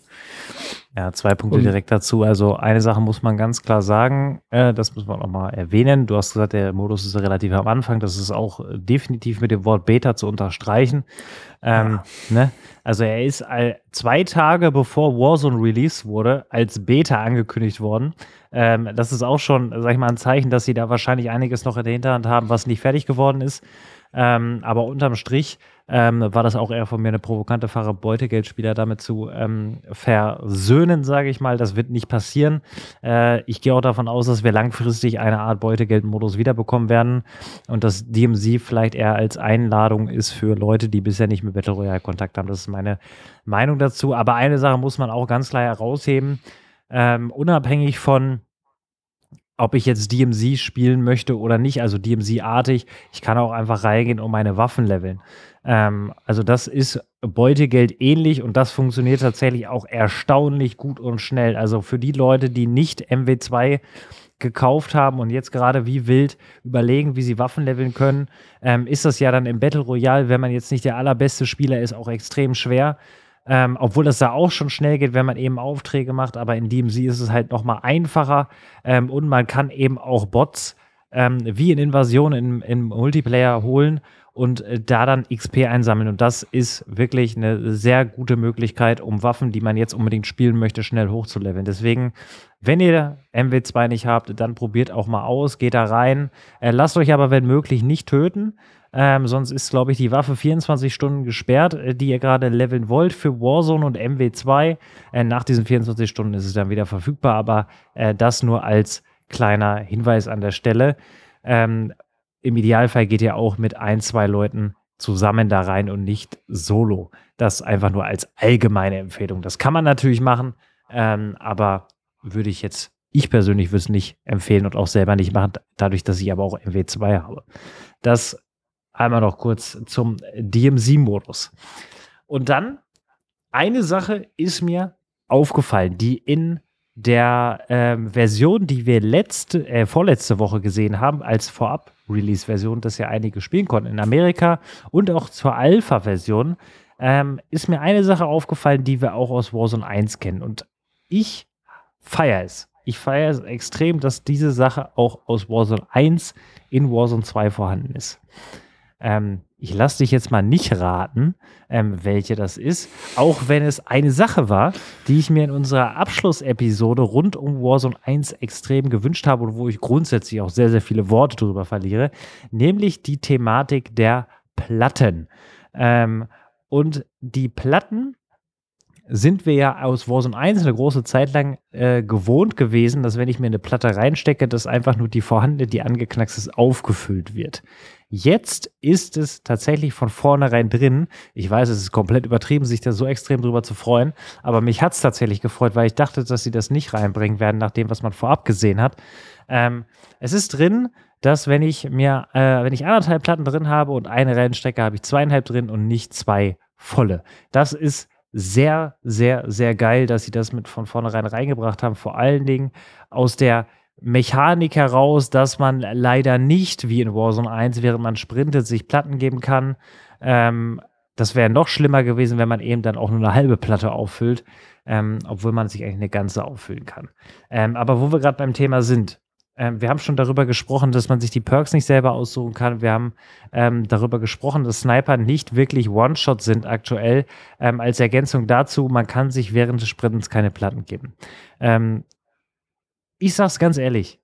Ja, zwei Punkte und, direkt dazu. Also eine Sache muss man ganz klar sagen, äh, das muss man auch mal erwähnen. Du hast gesagt, der Modus ist relativ am Anfang. Das ist auch äh, definitiv mit dem Wort Beta zu unterstreichen. Ähm, ne? Also er ist zwei Tage bevor Warzone Release wurde, als Beta angekündigt worden. Ähm, das ist auch schon, sag ich mal, ein Zeichen, dass sie da wahrscheinlich einiges noch in der Hinterhand haben, was nicht fertig geworden ist. Ähm, aber unterm Strich ähm, war das auch eher von mir eine provokante Fahrer, Beutegeldspieler damit zu ähm, versöhnen, sage ich mal. Das wird nicht passieren. Äh, ich gehe auch davon aus, dass wir langfristig eine Art Beutegeldmodus wiederbekommen werden und dass DMZ vielleicht eher als Einladung ist für Leute, die bisher nicht mit Battle Royale Kontakt haben. Das ist meine Meinung dazu. Aber eine Sache muss man auch ganz klar herausheben ähm, unabhängig von ob ich jetzt DMZ spielen möchte oder nicht, also DMZ-artig, ich kann auch einfach reingehen und meine Waffen leveln. Ähm, also das ist Beutegeld ähnlich und das funktioniert tatsächlich auch erstaunlich gut und schnell. Also für die Leute, die nicht MW2 gekauft haben und jetzt gerade wie wild überlegen, wie sie Waffen leveln können, ähm, ist das ja dann im Battle Royale, wenn man jetzt nicht der allerbeste Spieler ist, auch extrem schwer. Ähm, obwohl das da auch schon schnell geht, wenn man eben Aufträge macht, aber in DMZ ist es halt nochmal einfacher ähm, und man kann eben auch Bots ähm, wie in Invasion im, im Multiplayer holen und äh, da dann XP einsammeln. Und das ist wirklich eine sehr gute Möglichkeit, um Waffen, die man jetzt unbedingt spielen möchte, schnell hochzuleveln. Deswegen, wenn ihr MW2 nicht habt, dann probiert auch mal aus, geht da rein. Äh, lasst euch aber, wenn möglich, nicht töten. Ähm, sonst ist, glaube ich, die Waffe 24 Stunden gesperrt, äh, die ihr gerade leveln wollt für Warzone und MW2. Äh, nach diesen 24 Stunden ist es dann wieder verfügbar, aber äh, das nur als kleiner Hinweis an der Stelle. Ähm, Im Idealfall geht ihr auch mit ein, zwei Leuten zusammen da rein und nicht solo. Das einfach nur als allgemeine Empfehlung. Das kann man natürlich machen, ähm, aber würde ich jetzt, ich persönlich würde es nicht empfehlen und auch selber nicht machen, dadurch, dass ich aber auch MW2 habe. Das Einmal noch kurz zum DMZ-Modus. Und dann, eine Sache ist mir aufgefallen, die in der ähm, Version, die wir letzte, äh, vorletzte Woche gesehen haben, als Vorab-Release-Version, das ja einige spielen konnten in Amerika und auch zur Alpha-Version, ähm, ist mir eine Sache aufgefallen, die wir auch aus Warzone 1 kennen. Und ich feiere es. Ich feiere es extrem, dass diese Sache auch aus Warzone 1 in Warzone 2 vorhanden ist. Ähm, ich lasse dich jetzt mal nicht raten, ähm, welche das ist, auch wenn es eine Sache war, die ich mir in unserer Abschlussepisode rund um Warzone 1 extrem gewünscht habe und wo ich grundsätzlich auch sehr, sehr viele Worte drüber verliere, nämlich die Thematik der Platten. Ähm, und die Platten sind wir ja aus Warzone 1 eine große Zeit lang äh, gewohnt gewesen, dass wenn ich mir eine Platte reinstecke, dass einfach nur die vorhandene, die angeknackst ist, aufgefüllt wird. Jetzt ist es tatsächlich von vornherein drin. Ich weiß, es ist komplett übertrieben, sich da so extrem drüber zu freuen, aber mich hat es tatsächlich gefreut, weil ich dachte, dass sie das nicht reinbringen werden, nach dem, was man vorab gesehen hat. Ähm, es ist drin, dass wenn ich mir, äh, wenn ich anderthalb Platten drin habe und eine Rennstrecke, habe ich zweieinhalb drin und nicht zwei volle. Das ist sehr, sehr, sehr geil, dass sie das mit von vornherein reingebracht haben. Vor allen Dingen aus der Mechanik heraus, dass man leider nicht wie in Warzone 1, während man sprintet, sich Platten geben kann. Ähm, das wäre noch schlimmer gewesen, wenn man eben dann auch nur eine halbe Platte auffüllt, ähm, obwohl man sich eigentlich eine ganze auffüllen kann. Ähm, aber wo wir gerade beim Thema sind, ähm, wir haben schon darüber gesprochen, dass man sich die Perks nicht selber aussuchen kann. Wir haben ähm, darüber gesprochen, dass Sniper nicht wirklich One-Shot sind aktuell. Ähm, als Ergänzung dazu, man kann sich während des Sprintens keine Platten geben. Ähm, ich sag's ganz ehrlich,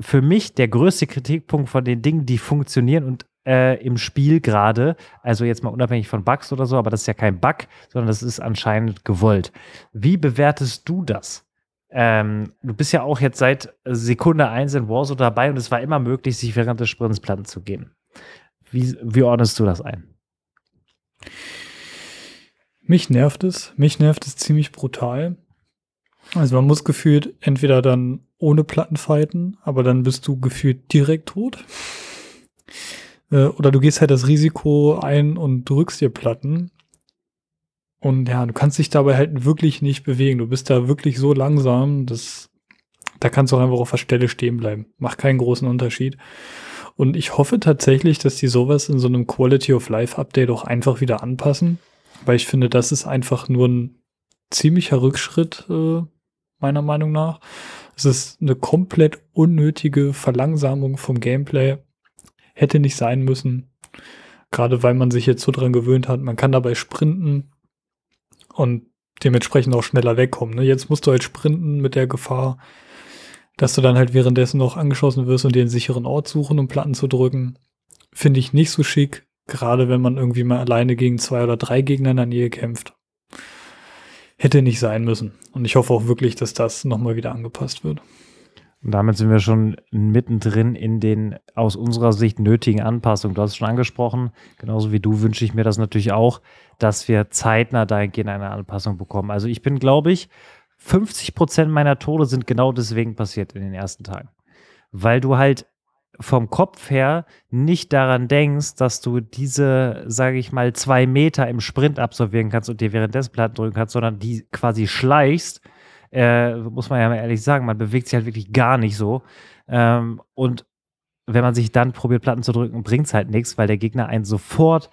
für mich der größte Kritikpunkt von den Dingen, die funktionieren und äh, im Spiel gerade, also jetzt mal unabhängig von Bugs oder so, aber das ist ja kein Bug, sondern das ist anscheinend gewollt. Wie bewertest du das? Ähm, du bist ja auch jetzt seit Sekunde 1 in Warzone dabei und es war immer möglich, sich während des Sprints Platten zu geben. Wie, wie ordnest du das ein? Mich nervt es. Mich nervt es ziemlich brutal. Also man muss gefühlt entweder dann ohne Platten fighten, aber dann bist du gefühlt direkt tot. Äh, oder du gehst halt das Risiko ein und drückst dir Platten. Und ja, du kannst dich dabei halt wirklich nicht bewegen. Du bist da wirklich so langsam, dass da kannst du auch einfach auf der Stelle stehen bleiben. Macht keinen großen Unterschied. Und ich hoffe tatsächlich, dass die sowas in so einem Quality of Life Update auch einfach wieder anpassen, weil ich finde, das ist einfach nur ein ziemlicher Rückschritt, äh, meiner Meinung nach. Es ist eine komplett unnötige Verlangsamung vom Gameplay. Hätte nicht sein müssen. Gerade weil man sich jetzt so dran gewöhnt hat, man kann dabei sprinten und dementsprechend auch schneller wegkommen. Ne? Jetzt musst du halt sprinten mit der Gefahr, dass du dann halt währenddessen noch angeschossen wirst und dir einen sicheren Ort suchen, um Platten zu drücken. Finde ich nicht so schick, gerade wenn man irgendwie mal alleine gegen zwei oder drei Gegner in der Nähe kämpft. Hätte nicht sein müssen. Und ich hoffe auch wirklich, dass das nochmal wieder angepasst wird. Und damit sind wir schon mittendrin in den aus unserer Sicht nötigen Anpassungen. Du hast es schon angesprochen, genauso wie du wünsche ich mir das natürlich auch, dass wir zeitnah dahingehend eine Anpassung bekommen. Also ich bin, glaube ich, 50 Prozent meiner Tode sind genau deswegen passiert in den ersten Tagen. Weil du halt vom Kopf her nicht daran denkst, dass du diese, sage ich mal, zwei Meter im Sprint absolvieren kannst und dir währenddessen Platten drücken kannst, sondern die quasi schleichst äh, muss man ja mal ehrlich sagen, man bewegt sich halt wirklich gar nicht so. Ähm, und wenn man sich dann probiert, Platten zu drücken, bringt es halt nichts, weil der Gegner einen sofort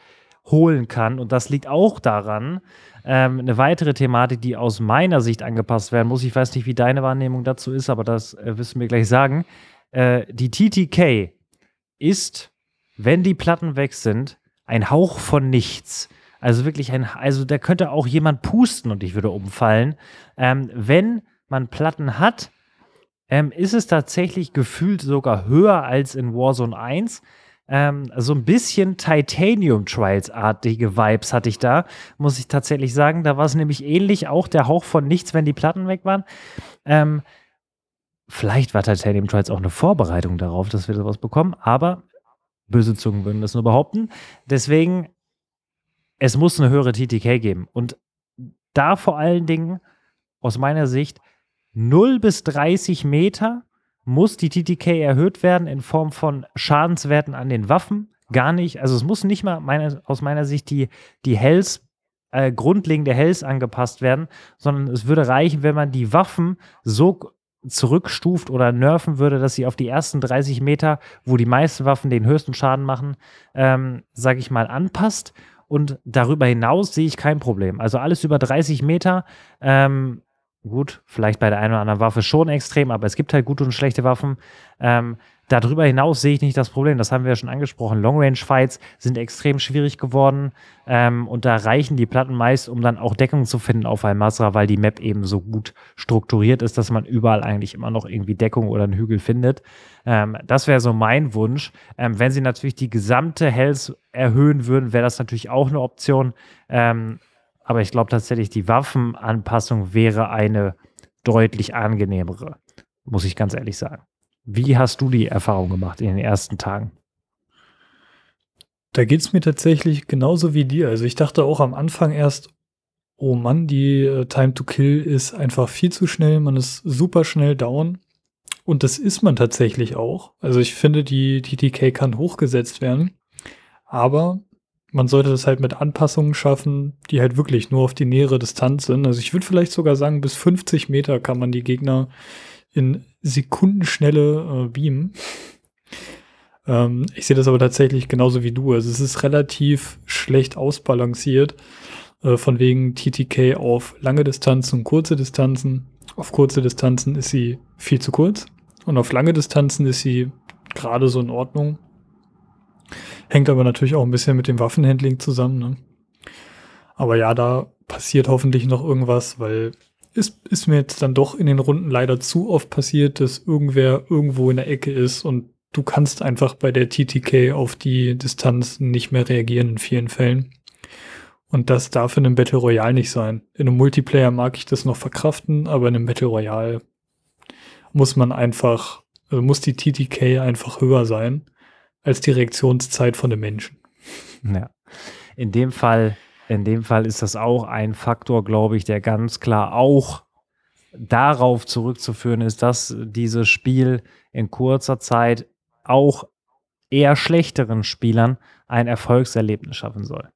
holen kann. Und das liegt auch daran, ähm, eine weitere Thematik, die aus meiner Sicht angepasst werden muss. Ich weiß nicht, wie deine Wahrnehmung dazu ist, aber das äh, wirst du mir gleich sagen. Äh, die TTK ist, wenn die Platten weg sind, ein Hauch von nichts. Also wirklich ein, also da könnte auch jemand pusten und ich würde umfallen. Ähm, wenn man Platten hat, ähm, ist es tatsächlich gefühlt sogar höher als in Warzone 1. Ähm, so ein bisschen Titanium Trials-artige Vibes hatte ich da, muss ich tatsächlich sagen. Da war es nämlich ähnlich, auch der Hauch von nichts, wenn die Platten weg waren. Ähm, vielleicht war Titanium Trials auch eine Vorbereitung darauf, dass wir sowas bekommen, aber böse Zungen würden das nur behaupten. Deswegen es muss eine höhere TTK geben. Und da vor allen Dingen, aus meiner Sicht, 0 bis 30 Meter muss die TTK erhöht werden in Form von Schadenswerten an den Waffen. Gar nicht. Also es muss nicht mal meine, aus meiner Sicht die, die Hells, äh, grundlegende Hells angepasst werden, sondern es würde reichen, wenn man die Waffen so zurückstuft oder nerven würde, dass sie auf die ersten 30 Meter, wo die meisten Waffen den höchsten Schaden machen, ähm, sage ich mal, anpasst und darüber hinaus sehe ich kein Problem. Also alles über 30 Meter. Ähm, gut, vielleicht bei der einen oder anderen Waffe schon extrem, aber es gibt halt gute und schlechte Waffen. Ähm, Darüber hinaus sehe ich nicht das Problem. Das haben wir ja schon angesprochen. Long-Range-Fights sind extrem schwierig geworden. Ähm, und da reichen die Platten meist, um dann auch Deckung zu finden auf Al-Masra, weil die Map eben so gut strukturiert ist, dass man überall eigentlich immer noch irgendwie Deckung oder einen Hügel findet. Ähm, das wäre so mein Wunsch. Ähm, wenn sie natürlich die gesamte Hells erhöhen würden, wäre das natürlich auch eine Option. Ähm, aber ich glaube tatsächlich, die Waffenanpassung wäre eine deutlich angenehmere, muss ich ganz ehrlich sagen. Wie hast du die Erfahrung gemacht in den ersten Tagen? Da geht es mir tatsächlich genauso wie dir. Also ich dachte auch am Anfang erst, oh Mann, die äh, Time to Kill ist einfach viel zu schnell, man ist super schnell down. Und das ist man tatsächlich auch. Also ich finde, die TTK kann hochgesetzt werden. Aber man sollte das halt mit Anpassungen schaffen, die halt wirklich nur auf die nähere Distanz sind. Also ich würde vielleicht sogar sagen, bis 50 Meter kann man die Gegner in Sekundenschnelle äh, beamen. ähm, ich sehe das aber tatsächlich genauso wie du. Also es ist relativ schlecht ausbalanciert. Äh, von wegen TTK auf lange Distanzen und kurze Distanzen. Auf kurze Distanzen ist sie viel zu kurz. Und auf lange Distanzen ist sie gerade so in Ordnung. Hängt aber natürlich auch ein bisschen mit dem Waffenhandling zusammen. Ne? Aber ja, da passiert hoffentlich noch irgendwas, weil es ist mir jetzt dann doch in den Runden leider zu oft passiert, dass irgendwer irgendwo in der Ecke ist und du kannst einfach bei der TTK auf die Distanz nicht mehr reagieren in vielen Fällen. Und das darf in einem Battle Royale nicht sein. In einem Multiplayer mag ich das noch verkraften, aber in einem Battle Royale muss man einfach, also muss die TTK einfach höher sein als die Reaktionszeit von dem Menschen. Ja. In dem Fall, in dem Fall ist das auch ein Faktor, glaube ich, der ganz klar auch darauf zurückzuführen ist, dass dieses Spiel in kurzer Zeit auch eher schlechteren Spielern ein Erfolgserlebnis schaffen soll.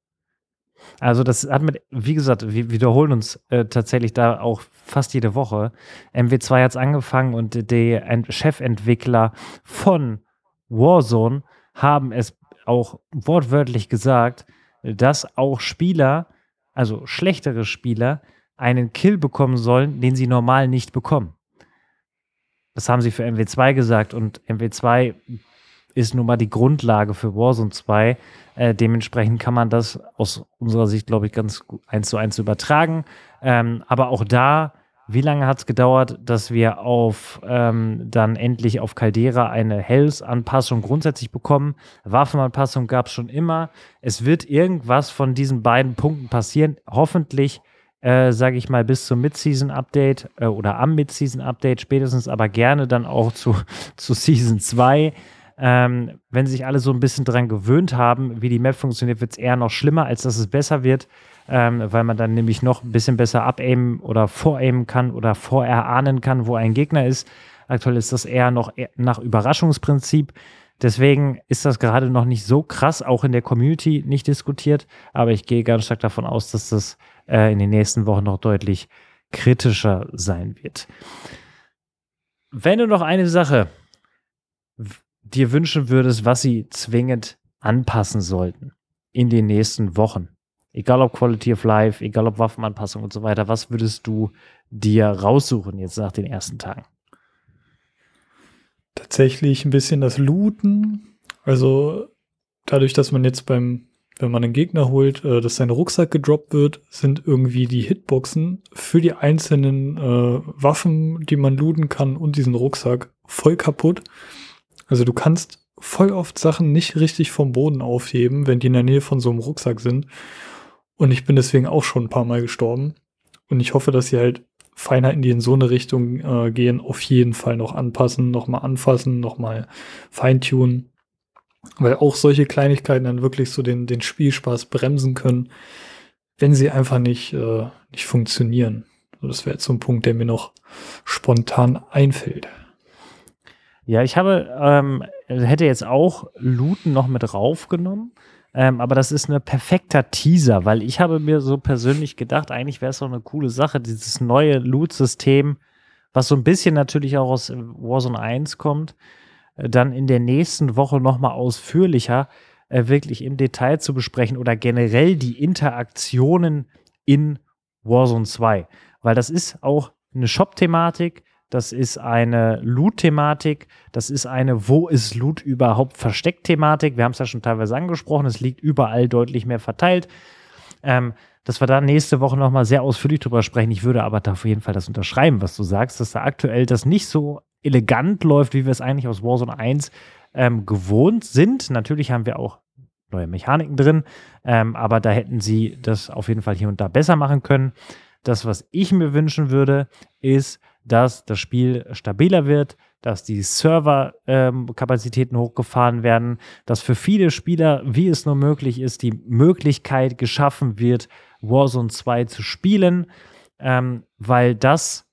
Also das hat mit, wie gesagt, wir wiederholen uns äh, tatsächlich da auch fast jede Woche. MW2 hat es angefangen und die Chefentwickler von Warzone haben es auch wortwörtlich gesagt, dass auch Spieler, also schlechtere Spieler, einen Kill bekommen sollen, den sie normal nicht bekommen. Das haben sie für MW2 gesagt und MW2 ist nun mal die Grundlage für Warzone 2. Äh, dementsprechend kann man das aus unserer Sicht, glaube ich, ganz eins zu eins übertragen. Ähm, aber auch da, wie lange hat es gedauert, dass wir auf ähm, dann endlich auf Caldera eine Health-Anpassung grundsätzlich bekommen? Waffenanpassung gab es schon immer. Es wird irgendwas von diesen beiden Punkten passieren. Hoffentlich äh, sage ich mal, bis zum Mid-Season-Update äh, oder am Mid-Season-Update spätestens, aber gerne dann auch zu, *laughs* zu Season 2. Ähm, wenn sich alle so ein bisschen daran gewöhnt haben, wie die Map funktioniert, wird es eher noch schlimmer, als dass es besser wird, ähm, weil man dann nämlich noch ein bisschen besser abaimen oder voraimen kann oder vorerahnen kann, wo ein Gegner ist. Aktuell ist das eher noch e-, nach Überraschungsprinzip. Deswegen ist das gerade noch nicht so krass, auch in der Community nicht diskutiert. Aber ich gehe ganz stark davon aus, dass das äh, in den nächsten Wochen noch deutlich kritischer sein wird. Wenn du noch eine Sache dir wünschen würdest, was sie zwingend anpassen sollten in den nächsten Wochen? Egal ob Quality of Life, egal ob Waffenanpassung und so weiter, was würdest du dir raussuchen jetzt nach den ersten Tagen? Tatsächlich ein bisschen das Looten. Also dadurch, dass man jetzt beim, wenn man einen Gegner holt, äh, dass sein Rucksack gedroppt wird, sind irgendwie die Hitboxen für die einzelnen äh, Waffen, die man looten kann und diesen Rucksack voll kaputt. Also du kannst voll oft Sachen nicht richtig vom Boden aufheben, wenn die in der Nähe von so einem Rucksack sind. Und ich bin deswegen auch schon ein paar Mal gestorben. Und ich hoffe, dass sie halt Feinheiten, die in so eine Richtung äh, gehen, auf jeden Fall noch anpassen, nochmal anfassen, nochmal feintunen. Weil auch solche Kleinigkeiten dann wirklich so den, den Spielspaß bremsen können, wenn sie einfach nicht, äh, nicht funktionieren. Das wäre jetzt so ein Punkt, der mir noch spontan einfällt. Ja, ich habe, ähm, hätte jetzt auch Looten noch mit raufgenommen. Ähm, aber das ist ein perfekter Teaser, weil ich habe mir so persönlich gedacht, eigentlich wäre es doch eine coole Sache, dieses neue Loot-System, was so ein bisschen natürlich auch aus Warzone 1 kommt, äh, dann in der nächsten Woche nochmal ausführlicher äh, wirklich im Detail zu besprechen oder generell die Interaktionen in Warzone 2. Weil das ist auch eine Shop-Thematik, das ist eine Loot-Thematik, das ist eine Wo ist Loot überhaupt versteckt-Thematik. Wir haben es ja schon teilweise angesprochen, es liegt überall deutlich mehr verteilt. Ähm, dass wir da nächste Woche nochmal sehr ausführlich drüber sprechen. Ich würde aber da auf jeden Fall das unterschreiben, was du sagst, dass da aktuell das nicht so elegant läuft, wie wir es eigentlich aus Warzone 1 ähm, gewohnt sind. Natürlich haben wir auch neue Mechaniken drin, ähm, aber da hätten sie das auf jeden Fall hier und da besser machen können. Das, was ich mir wünschen würde, ist, dass das Spiel stabiler wird, dass die Serverkapazitäten ähm, hochgefahren werden, dass für viele Spieler, wie es nur möglich ist, die Möglichkeit geschaffen wird, Warzone 2 zu spielen, ähm, weil das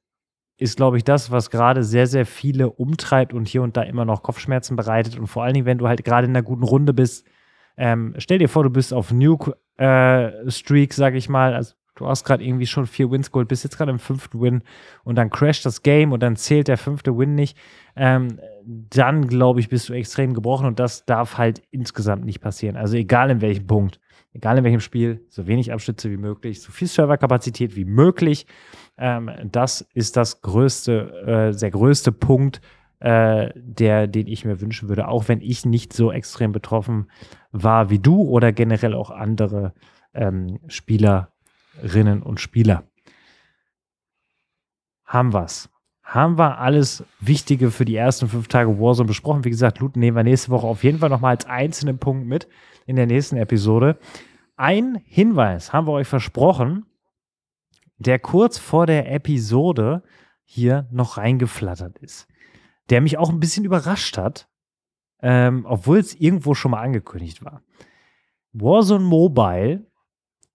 ist, glaube ich, das, was gerade sehr, sehr viele umtreibt und hier und da immer noch Kopfschmerzen bereitet. Und vor allen Dingen, wenn du halt gerade in einer guten Runde bist, ähm, stell dir vor, du bist auf Nuke-Streak, äh, sag ich mal, also du hast gerade irgendwie schon vier Wins geholt, bist jetzt gerade im fünften Win und dann crasht das Game und dann zählt der fünfte Win nicht, ähm, dann glaube ich, bist du extrem gebrochen und das darf halt insgesamt nicht passieren. Also egal in welchem Punkt, egal in welchem Spiel, so wenig Abstütze wie möglich, so viel Serverkapazität wie möglich. Ähm, das ist das größte, äh, der größte Punkt, äh, der, den ich mir wünschen würde, auch wenn ich nicht so extrem betroffen war wie du oder generell auch andere ähm, Spieler Spielerinnen und Spieler. Haben wir's. Haben wir alles Wichtige für die ersten fünf Tage Warzone besprochen. Wie gesagt, Loot nehmen wir nächste Woche auf jeden Fall nochmal als einzelnen Punkt mit in der nächsten Episode. Ein Hinweis haben wir euch versprochen, der kurz vor der Episode hier noch reingeflattert ist. Der mich auch ein bisschen überrascht hat, ähm, obwohl es irgendwo schon mal angekündigt war. Warzone Mobile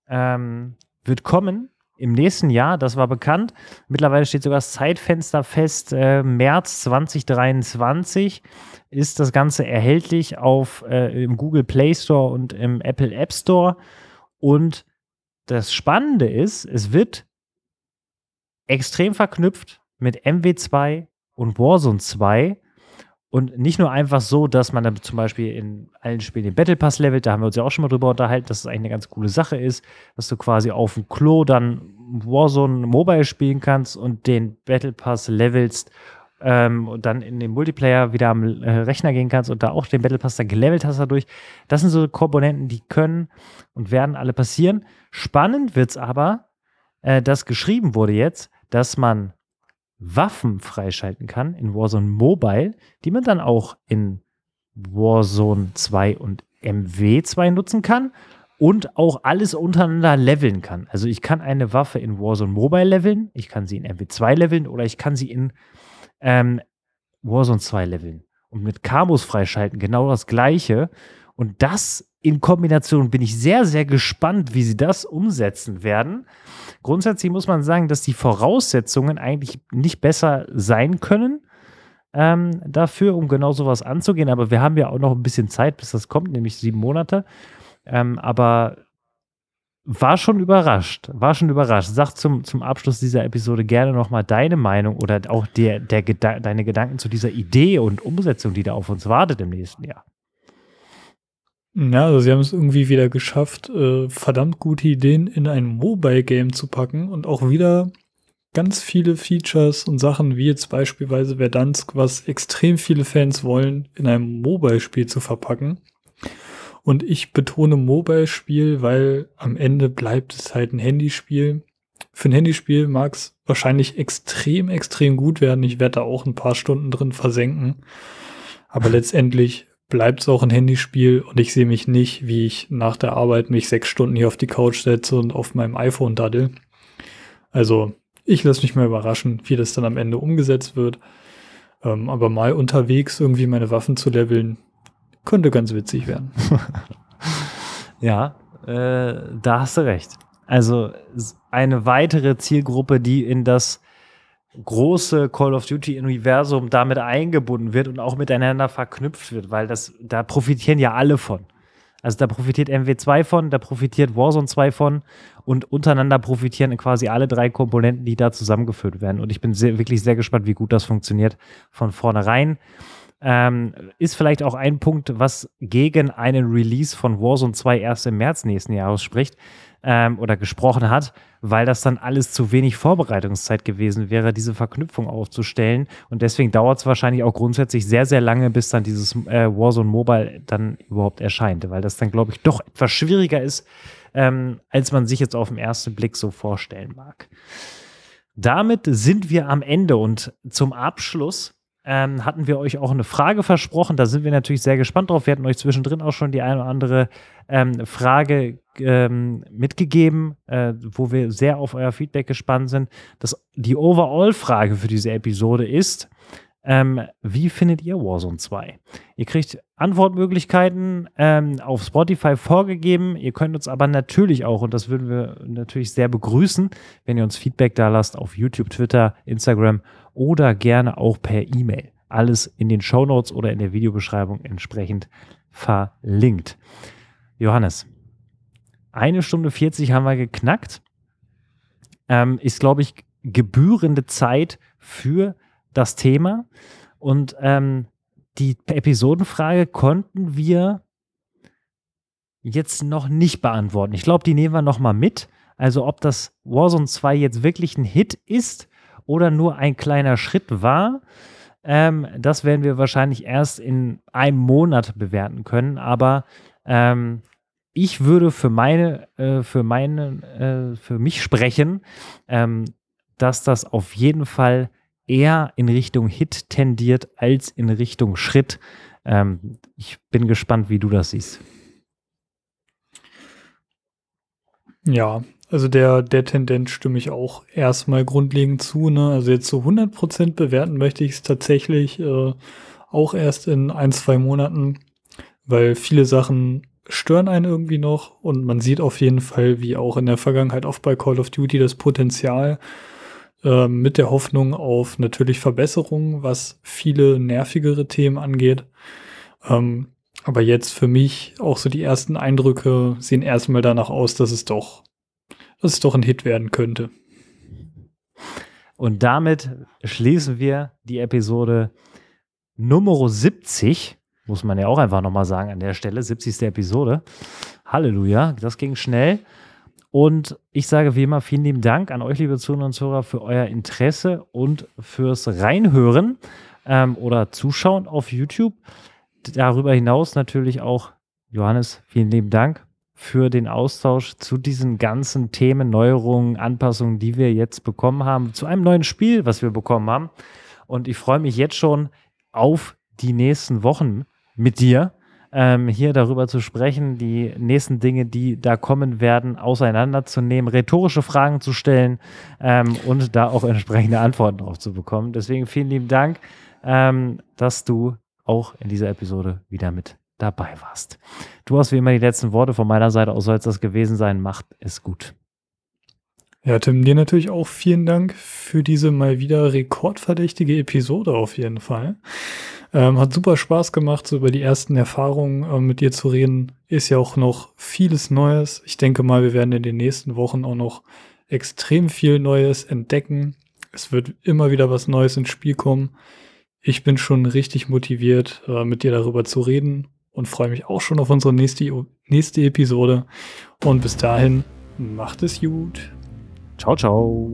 ähm, wird kommen im nächsten Jahr, das war bekannt. Mittlerweile steht sogar das Zeitfenster fest, äh, März 2023 ist das Ganze erhältlich auf, äh, im Google Play Store und im Apple App Store. Und das Spannende ist, es wird extrem verknüpft mit MW2 und Warzone 2 und nicht nur einfach so, dass man dann zum Beispiel in allen Spielen den Battle Pass levelt, da haben wir uns ja auch schon mal drüber unterhalten, dass es eigentlich eine ganz coole Sache ist, dass du quasi auf dem Klo dann Warzone Mobile spielen kannst und den Battle Pass levelst ähm, und dann in den Multiplayer wieder am äh, Rechner gehen kannst und da auch den Battle Pass dann gelevelt hast dadurch. Das sind so Komponenten, die können und werden alle passieren. Spannend wird es aber, äh, dass geschrieben wurde jetzt, dass man Waffen freischalten kann in Warzone Mobile, die man dann auch in Warzone 2 und MW2 nutzen kann und auch alles untereinander leveln kann. Also ich kann eine Waffe in Warzone Mobile leveln, ich kann sie in MW2 leveln oder ich kann sie in ähm, Warzone 2 leveln. Und mit Camos freischalten genau das gleiche. Und das in Kombination bin ich sehr, sehr gespannt, wie sie das umsetzen werden. Grundsätzlich muss man sagen, dass die Voraussetzungen eigentlich nicht besser sein können ähm, dafür, um genau sowas anzugehen. Aber wir haben ja auch noch ein bisschen Zeit, bis das kommt, nämlich sieben Monate. Ähm, aber war schon überrascht, war schon überrascht. Sag zum, zum Abschluss dieser Episode gerne nochmal deine Meinung oder auch der, der, deine Gedanken zu dieser Idee und Umsetzung, die da auf uns wartet im nächsten Jahr. Ja, also sie haben es irgendwie wieder geschafft, äh, verdammt gute Ideen in ein Mobile-Game zu packen und auch wieder ganz viele Features und Sachen, wie jetzt beispielsweise Verdansk, was extrem viele Fans wollen, in einem Mobile-Spiel zu verpacken. Und ich betone Mobile-Spiel, weil am Ende bleibt es halt ein Handyspiel. Für ein Handyspiel mag es wahrscheinlich extrem, extrem gut werden. Ich werde da auch ein paar Stunden drin versenken. Aber letztendlich bleibt es auch ein Handyspiel und ich sehe mich nicht, wie ich nach der Arbeit mich sechs Stunden hier auf die Couch setze und auf meinem iPhone daddel. Also ich lasse mich mal überraschen, wie das dann am Ende umgesetzt wird. Ähm, aber mal unterwegs irgendwie meine Waffen zu leveln, könnte ganz witzig werden. *laughs* ja, äh, da hast du recht. Also eine weitere Zielgruppe, die in das große Call of Duty-Universum damit eingebunden wird und auch miteinander verknüpft wird, weil das, da profitieren ja alle von. Also da profitiert MW2 von, da profitiert Warzone 2 von und untereinander profitieren quasi alle drei Komponenten, die da zusammengeführt werden. Und ich bin sehr, wirklich sehr gespannt, wie gut das funktioniert von vornherein. Ähm, ist vielleicht auch ein Punkt, was gegen einen Release von Warzone 2 erst im März nächsten Jahres spricht ähm, oder gesprochen hat, weil das dann alles zu wenig Vorbereitungszeit gewesen wäre, diese Verknüpfung aufzustellen. Und deswegen dauert es wahrscheinlich auch grundsätzlich sehr, sehr lange, bis dann dieses äh, Warzone Mobile dann überhaupt erscheint, weil das dann, glaube ich, doch etwas schwieriger ist, ähm, als man sich jetzt auf den ersten Blick so vorstellen mag. Damit sind wir am Ende und zum Abschluss ähm, hatten wir euch auch eine Frage versprochen. Da sind wir natürlich sehr gespannt drauf. Wir hatten euch zwischendrin auch schon die eine oder andere ähm, Frage ähm, mitgegeben, äh, wo wir sehr auf euer Feedback gespannt sind. Das, die Overall-Frage für diese Episode ist, ähm, wie findet ihr Warzone 2? Ihr kriegt Antwortmöglichkeiten ähm, auf Spotify vorgegeben. Ihr könnt uns aber natürlich auch, und das würden wir natürlich sehr begrüßen, wenn ihr uns Feedback da lasst auf YouTube, Twitter, Instagram oder gerne auch per E-Mail. Alles in den Show Notes oder in der Videobeschreibung entsprechend verlinkt. Johannes, eine Stunde 40 haben wir geknackt. Ähm, ist, glaube ich, gebührende Zeit für das Thema. Und ähm, die Episodenfrage konnten wir jetzt noch nicht beantworten. Ich glaube, die nehmen wir noch mal mit. Also ob das Warzone 2 jetzt wirklich ein Hit ist oder nur ein kleiner Schritt war, ähm, das werden wir wahrscheinlich erst in einem Monat bewerten können. Aber ähm, ich würde für meine, äh, für meine, äh, für mich sprechen, ähm, dass das auf jeden Fall eher in Richtung Hit tendiert als in Richtung Schritt. Ähm, ich bin gespannt, wie du das siehst. Ja, also der, der Tendenz stimme ich auch erstmal grundlegend zu. Ne? Also jetzt so 100% bewerten möchte ich es tatsächlich äh, auch erst in ein, zwei Monaten, weil viele Sachen stören einen irgendwie noch und man sieht auf jeden Fall, wie auch in der Vergangenheit oft bei Call of Duty das Potenzial äh, mit der Hoffnung auf natürlich Verbesserungen, was viele nervigere Themen angeht. Ähm, aber jetzt für mich auch so die ersten Eindrücke sehen erstmal danach aus, dass es doch, dass es doch ein Hit werden könnte. Und damit schließen wir die Episode Nummer 70. Muss man ja auch einfach nochmal sagen an der Stelle. 70. Episode. Halleluja, das ging schnell. Und ich sage wie immer vielen lieben Dank an euch, liebe Zuhörer und Zuhörer, für euer Interesse und fürs Reinhören ähm, oder Zuschauen auf YouTube. Darüber hinaus natürlich auch, Johannes, vielen lieben Dank für den Austausch zu diesen ganzen Themen, Neuerungen, Anpassungen, die wir jetzt bekommen haben, zu einem neuen Spiel, was wir bekommen haben. Und ich freue mich jetzt schon auf die nächsten Wochen mit dir ähm, hier darüber zu sprechen, die nächsten Dinge, die da kommen werden, auseinanderzunehmen, rhetorische Fragen zu stellen ähm, und da auch entsprechende Antworten drauf zu bekommen. Deswegen vielen lieben Dank, ähm, dass du auch in dieser Episode wieder mit dabei warst. Du hast wie immer die letzten Worte von meiner Seite aus, soll es das gewesen sein. Macht es gut. Ja, Tim, dir natürlich auch vielen Dank für diese mal wieder rekordverdächtige Episode auf jeden Fall. Ähm, hat super Spaß gemacht, so über die ersten Erfahrungen äh, mit dir zu reden. Ist ja auch noch vieles Neues. Ich denke mal, wir werden in den nächsten Wochen auch noch extrem viel Neues entdecken. Es wird immer wieder was Neues ins Spiel kommen. Ich bin schon richtig motiviert, äh, mit dir darüber zu reden und freue mich auch schon auf unsere nächste, nächste Episode. Und bis dahin, macht es gut. Ciao, ciao.